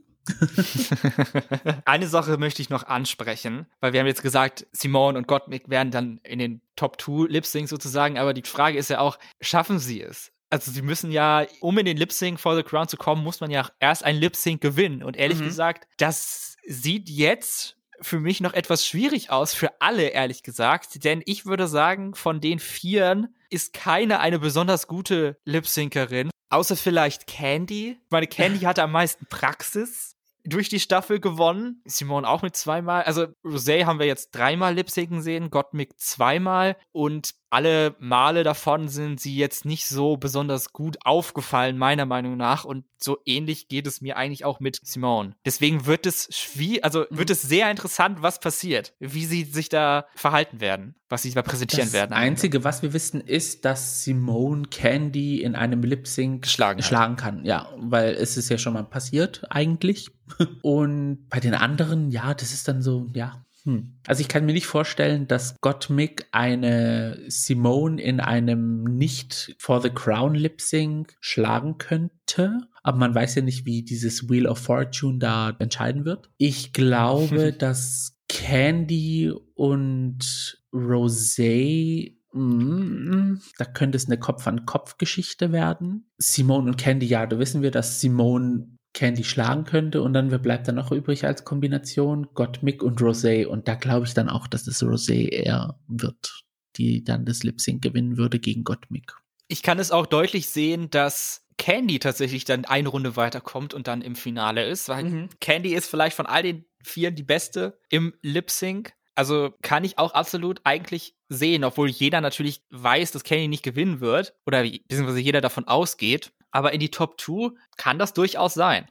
Eine Sache möchte ich noch ansprechen, weil wir haben jetzt gesagt, Simone und Gottmik werden dann in den Top 2 Lip Sync sozusagen, aber die Frage ist ja auch, schaffen sie es? Also sie müssen ja, um in den Lip Sync for the Crown zu kommen, muss man ja erst ein Lip Sync gewinnen. Und ehrlich mhm. gesagt, das sieht jetzt für mich noch etwas schwierig aus, für alle ehrlich gesagt, denn ich würde sagen, von den Vieren ist keine eine besonders gute Lip-Syncerin, außer vielleicht Candy. Meine Candy hatte am meisten Praxis durch die Staffel gewonnen. Simone auch mit zweimal. Also Rosé haben wir jetzt dreimal Lip-Synken sehen, Gottmik zweimal und alle Male davon sind sie jetzt nicht so besonders gut aufgefallen, meiner Meinung nach. Und so ähnlich geht es mir eigentlich auch mit Simone. Deswegen wird es schwierig, also mhm. wird es sehr interessant, was passiert, wie sie sich da verhalten werden, was sie da präsentieren das werden. Das Einzige, was wir wissen, ist, dass Simone Candy in einem Lip Sync schlagen, schlagen kann. Ja, weil es ist ja schon mal passiert, eigentlich. Und bei den anderen, ja, das ist dann so, ja, hm. Also ich kann mir nicht vorstellen, dass Gottmik eine Simone in einem nicht for the Crown Lip Sync schlagen könnte. Aber man weiß ja nicht, wie dieses Wheel of Fortune da entscheiden wird. Ich glaube, dass Candy und Rosé Mm, da könnte es eine Kopf-an-Kopf-Geschichte werden. Simone und Candy, ja, da wissen wir, dass Simone Candy schlagen könnte und dann wer bleibt dann noch übrig als Kombination? Gottmik und Rosé und da glaube ich dann auch, dass es Rosé eher wird, die dann das Lip Sync gewinnen würde gegen Gottmik. Ich kann es auch deutlich sehen, dass Candy tatsächlich dann eine Runde weiterkommt und dann im Finale ist, weil mhm. Candy ist vielleicht von all den vier die beste im Lip Sync. Also kann ich auch absolut eigentlich sehen, obwohl jeder natürlich weiß, dass Candy nicht gewinnen wird oder beziehungsweise jeder davon ausgeht aber in die Top 2 kann das durchaus sein.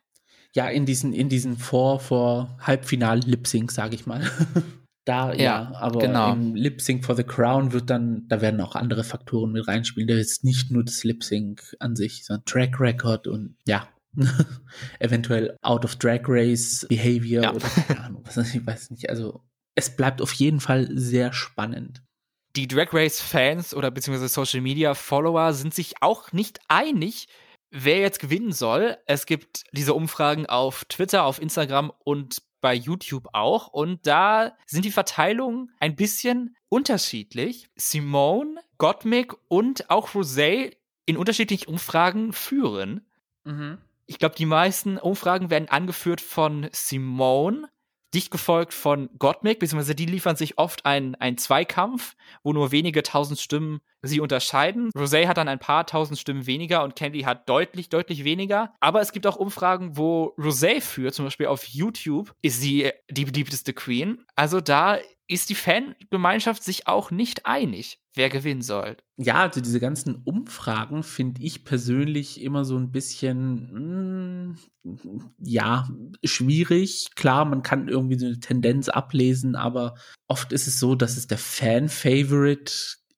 Ja, in diesen, in diesen Vor, vor Halbfinal-Lip-Sync, sage ich mal. da, ja, ja aber genau. im Lip-Sync for the Crown wird dann, da werden auch andere Faktoren mit reinspielen. Da ist nicht nur das Lip-Sync an sich, sondern Track Record und ja, eventuell Out of Drag Race Behavior ja. oder keine Ahnung, ich weiß nicht. Also es bleibt auf jeden Fall sehr spannend die Drag Race Fans oder beziehungsweise Social Media Follower sind sich auch nicht einig, wer jetzt gewinnen soll. Es gibt diese Umfragen auf Twitter, auf Instagram und bei YouTube auch. Und da sind die Verteilungen ein bisschen unterschiedlich. Simone, Gottmik und auch Rosé in unterschiedlichen Umfragen führen. Mhm. Ich glaube, die meisten Umfragen werden angeführt von Simone dicht gefolgt von Gottmik, beziehungsweise die liefern sich oft einen, einen Zweikampf, wo nur wenige tausend Stimmen sie unterscheiden. Rosé hat dann ein paar tausend Stimmen weniger und Candy hat deutlich, deutlich weniger. Aber es gibt auch Umfragen, wo Rosé führt, zum Beispiel auf YouTube, ist sie die beliebteste Queen. Also da ist die Fangemeinschaft sich auch nicht einig, wer gewinnen soll. Ja, also diese ganzen Umfragen finde ich persönlich immer so ein bisschen, mm, ja, schwierig. Klar, man kann irgendwie so eine Tendenz ablesen, aber oft ist es so, dass es der Fan-Favorite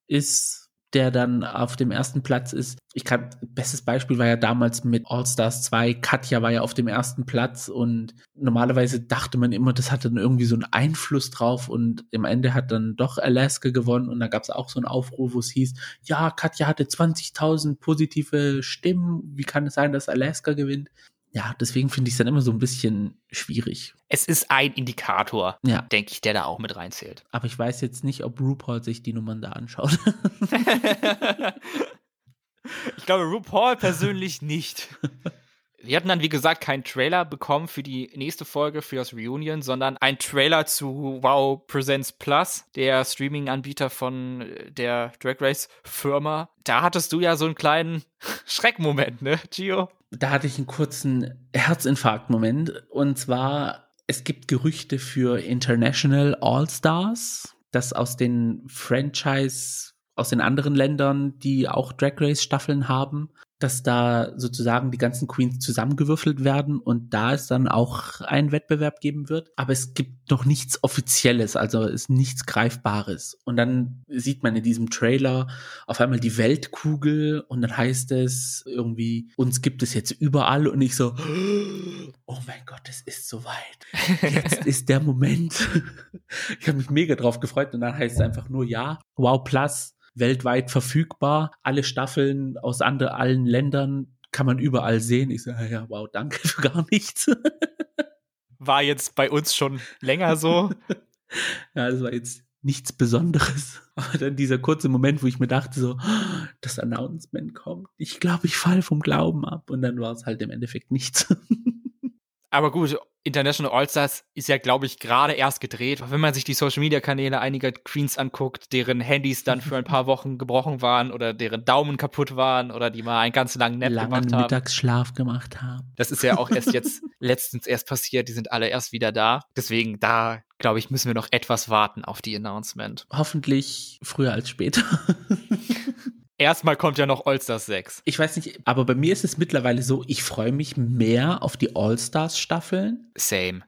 ist der dann auf dem ersten Platz ist. Ich kann, bestes Beispiel war ja damals mit All Stars 2. Katja war ja auf dem ersten Platz und normalerweise dachte man immer, das hatte dann irgendwie so einen Einfluss drauf und im Ende hat dann doch Alaska gewonnen und da gab es auch so einen Aufruf, wo es hieß, ja, Katja hatte 20.000 positive Stimmen. Wie kann es sein, dass Alaska gewinnt? Ja, deswegen finde ich es dann immer so ein bisschen schwierig. Es ist ein Indikator, ja. denke ich, der da auch mit reinzählt. Aber ich weiß jetzt nicht, ob RuPaul sich die Nummern da anschaut. ich glaube, RuPaul persönlich nicht. Wir hatten dann, wie gesagt, keinen Trailer bekommen für die nächste Folge, für das Reunion, sondern einen Trailer zu Wow Presents Plus, der Streaming-Anbieter von äh, der Drag Race-Firma. Da hattest du ja so einen kleinen Schreckmoment, ne, Gio? Da hatte ich einen kurzen Herzinfarkt-Moment. Und zwar, es gibt Gerüchte für International All-Stars, das aus den Franchise aus den anderen Ländern, die auch Drag Race Staffeln haben, dass da sozusagen die ganzen Queens zusammengewürfelt werden und da es dann auch einen Wettbewerb geben wird. Aber es gibt noch nichts Offizielles, also ist nichts Greifbares. Und dann sieht man in diesem Trailer auf einmal die Weltkugel und dann heißt es irgendwie, uns gibt es jetzt überall und ich so, oh mein Gott, es ist soweit. Jetzt ist der Moment. ich habe mich mega drauf gefreut und dann heißt es einfach nur ja, wow plus weltweit verfügbar. Alle Staffeln aus andre, allen Ländern kann man überall sehen. Ich sage, ja, wow, danke für gar nichts. War jetzt bei uns schon länger so. ja, das war jetzt nichts Besonderes. Aber dann dieser kurze Moment, wo ich mir dachte, so, das Announcement kommt. Ich glaube, ich falle vom Glauben ab. Und dann war es halt im Endeffekt nichts. Aber gut, International All-Stars ist ja, glaube ich, gerade erst gedreht. Wenn man sich die Social-Media-Kanäle einiger Queens anguckt, deren Handys dann für ein paar Wochen gebrochen waren oder deren Daumen kaputt waren oder die mal einen ganz langen Nap Langen gemacht haben. Mittagsschlaf gemacht haben. Das ist ja auch erst jetzt letztens erst passiert. Die sind alle erst wieder da. Deswegen, da, glaube ich, müssen wir noch etwas warten auf die Announcement. Hoffentlich früher als später. Erstmal kommt ja noch All-Stars 6. Ich weiß nicht, aber bei mir ist es mittlerweile so, ich freue mich mehr auf die All-Stars-Staffeln. Same.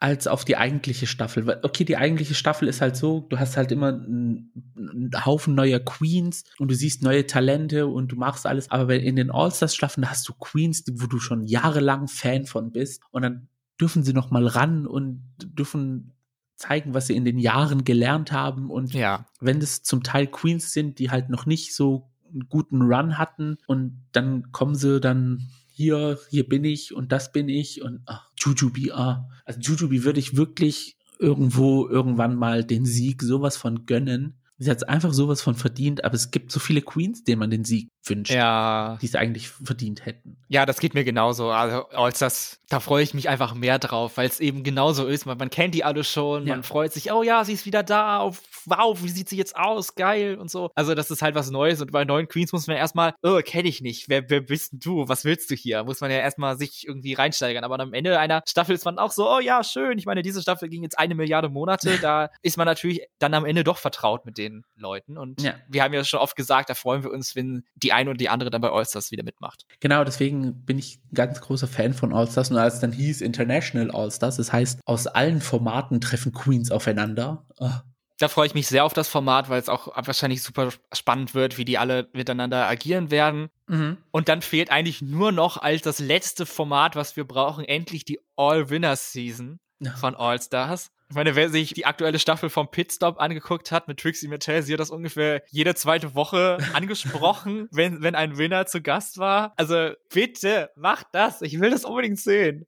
Als auf die eigentliche Staffel. Okay, die eigentliche Staffel ist halt so, du hast halt immer einen, Haufen neuer Queens und du siehst neue Talente und du machst alles. Aber in den All-Stars-Staffeln hast du Queens, wo du schon jahrelang Fan von bist. Und dann dürfen sie noch mal ran und dürfen zeigen, was sie in den Jahren gelernt haben. Und ja. wenn es zum Teil Queens sind, die halt noch nicht so einen guten Run hatten und dann kommen sie dann hier, hier bin ich und das bin ich und ach, Jujubi, ah. Also Jujubi würde ich wirklich irgendwo irgendwann mal den Sieg sowas von gönnen. Sie hat einfach sowas von verdient, aber es gibt so viele Queens, denen man den Sieg wünscht, ja. die es eigentlich verdient hätten. Ja, das geht mir genauso. Also als das, da freue ich mich einfach mehr drauf, weil es eben genauso ist. Man, man kennt die alle schon, ja. man freut sich, oh ja, sie ist wieder da, oh, wow, wie sieht sie jetzt aus, geil und so. Also das ist halt was Neues und bei neuen Queens muss man erstmal, oh, kenne ich nicht, wer, wer bist denn du, was willst du hier? Muss man ja erstmal sich irgendwie reinsteigern. Aber am Ende einer Staffel ist man auch so, oh ja, schön. Ich meine, diese Staffel ging jetzt eine Milliarde Monate, da ist man natürlich dann am Ende doch vertraut mit den Leuten. Und ja. wir haben ja schon oft gesagt, da freuen wir uns, wenn die eine und die andere dann bei Allstars wieder mitmacht. Genau, deswegen bin ich ein ganz großer Fan von Allstars. Und als dann hieß International Allstars, das heißt, aus allen Formaten treffen Queens aufeinander. Oh. Da freue ich mich sehr auf das Format, weil es auch wahrscheinlich super spannend wird, wie die alle miteinander agieren werden. Mhm. Und dann fehlt eigentlich nur noch als das letzte Format, was wir brauchen, endlich die All-Winners-Season von All Stars. Ich meine, wer sich die aktuelle Staffel vom Pitstop angeguckt hat mit Trixie Mattel, sie hat das ungefähr jede zweite Woche angesprochen, wenn, wenn ein Winner zu Gast war. Also bitte, macht das. Ich will das unbedingt sehen.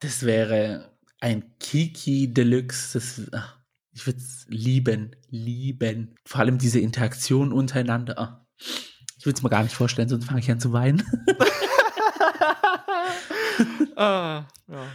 Das wäre ein Kiki Deluxe. Das, ach, ich würde es lieben, lieben. Vor allem diese Interaktion untereinander. Ach, ich würde es mir gar nicht vorstellen, sonst fange ich an zu weinen. ah, ja.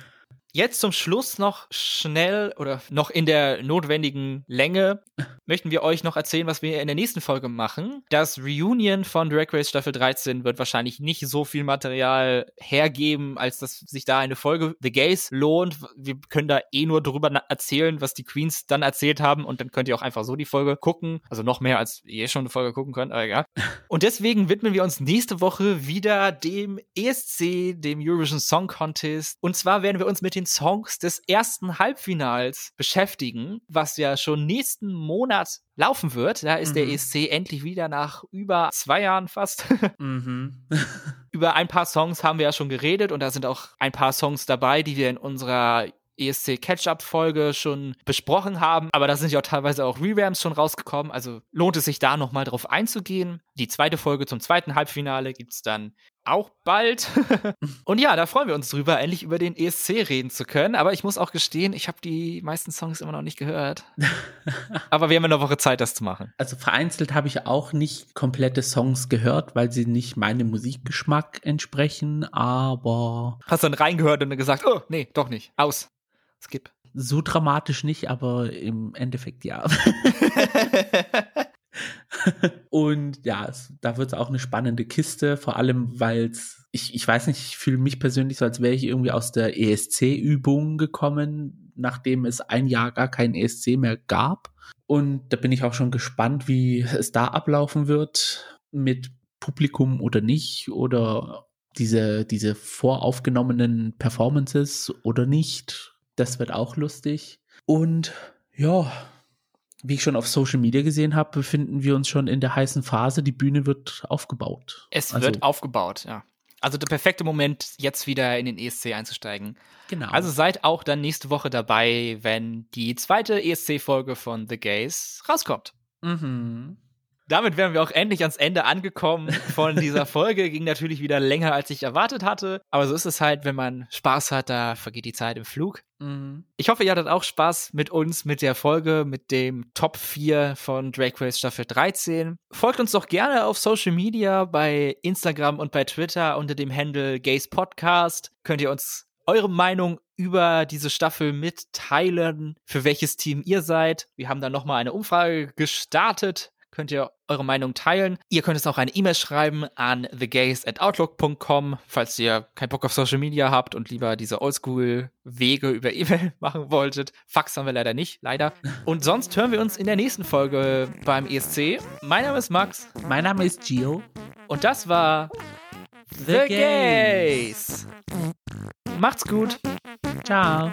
Jetzt zum Schluss noch schnell oder noch in der notwendigen Länge möchten wir euch noch erzählen, was wir in der nächsten Folge machen. Das Reunion von Drag Race Staffel 13 wird wahrscheinlich nicht so viel Material hergeben, als dass sich da eine Folge The Gays lohnt. Wir können da eh nur darüber erzählen, was die Queens dann erzählt haben und dann könnt ihr auch einfach so die Folge gucken. Also noch mehr, als ihr schon eine Folge gucken könnt, aber egal. Und deswegen widmen wir uns nächste Woche wieder dem ESC, dem Eurovision Song Contest. Und zwar werden wir uns mit den Songs des ersten Halbfinals beschäftigen, was ja schon nächsten Monat laufen wird. Da ist mhm. der ESC endlich wieder nach über zwei Jahren fast. mhm. über ein paar Songs haben wir ja schon geredet und da sind auch ein paar Songs dabei, die wir in unserer ESC Catch-up-Folge schon besprochen haben, aber da sind ja auch teilweise auch Revamps schon rausgekommen, also lohnt es sich da nochmal drauf einzugehen. Die zweite Folge zum zweiten Halbfinale gibt es dann auch bald. und ja, da freuen wir uns drüber, endlich über den ESC reden zu können. Aber ich muss auch gestehen, ich habe die meisten Songs immer noch nicht gehört. Aber wir haben eine Woche Zeit, das zu machen. Also vereinzelt habe ich auch nicht komplette Songs gehört, weil sie nicht meinem Musikgeschmack entsprechen, aber. Hast du dann reingehört und dann gesagt, oh, nee, doch nicht. Aus. Skip. So dramatisch nicht, aber im Endeffekt ja. und ja, es, da wird es auch eine spannende Kiste, vor allem, weil ich, ich weiß nicht, ich fühle mich persönlich so, als wäre ich irgendwie aus der ESC-Übung gekommen, nachdem es ein Jahr gar kein ESC mehr gab. Und da bin ich auch schon gespannt, wie es da ablaufen wird mit Publikum oder nicht oder diese, diese voraufgenommenen Performances oder nicht. Das wird auch lustig. Und ja, wie ich schon auf Social Media gesehen habe, befinden wir uns schon in der heißen Phase. Die Bühne wird aufgebaut. Es also, wird aufgebaut, ja. Also der perfekte Moment, jetzt wieder in den ESC einzusteigen. Genau. Also seid auch dann nächste Woche dabei, wenn die zweite ESC-Folge von The Gays rauskommt. Mhm damit wären wir auch endlich ans Ende angekommen von dieser Folge. Ging natürlich wieder länger, als ich erwartet hatte. Aber so ist es halt, wenn man Spaß hat, da vergeht die Zeit im Flug. Mhm. Ich hoffe, ihr hattet auch Spaß mit uns, mit der Folge, mit dem Top 4 von Drake Race Staffel 13. Folgt uns doch gerne auf Social Media, bei Instagram und bei Twitter unter dem Handle Gays Podcast. Könnt ihr uns eure Meinung über diese Staffel mitteilen, für welches Team ihr seid. Wir haben da nochmal eine Umfrage gestartet könnt ihr eure Meinung teilen. Ihr könnt es auch eine E-Mail schreiben an thegays@outlook.com, falls ihr keinen Bock auf Social Media habt und lieber diese Oldschool-Wege über E-Mail machen wolltet. Fax haben wir leider nicht, leider. Und sonst hören wir uns in der nächsten Folge beim ESC. Mein Name ist Max. Mein Name ist Gio. Und das war The, The Gays. Macht's gut. Ciao.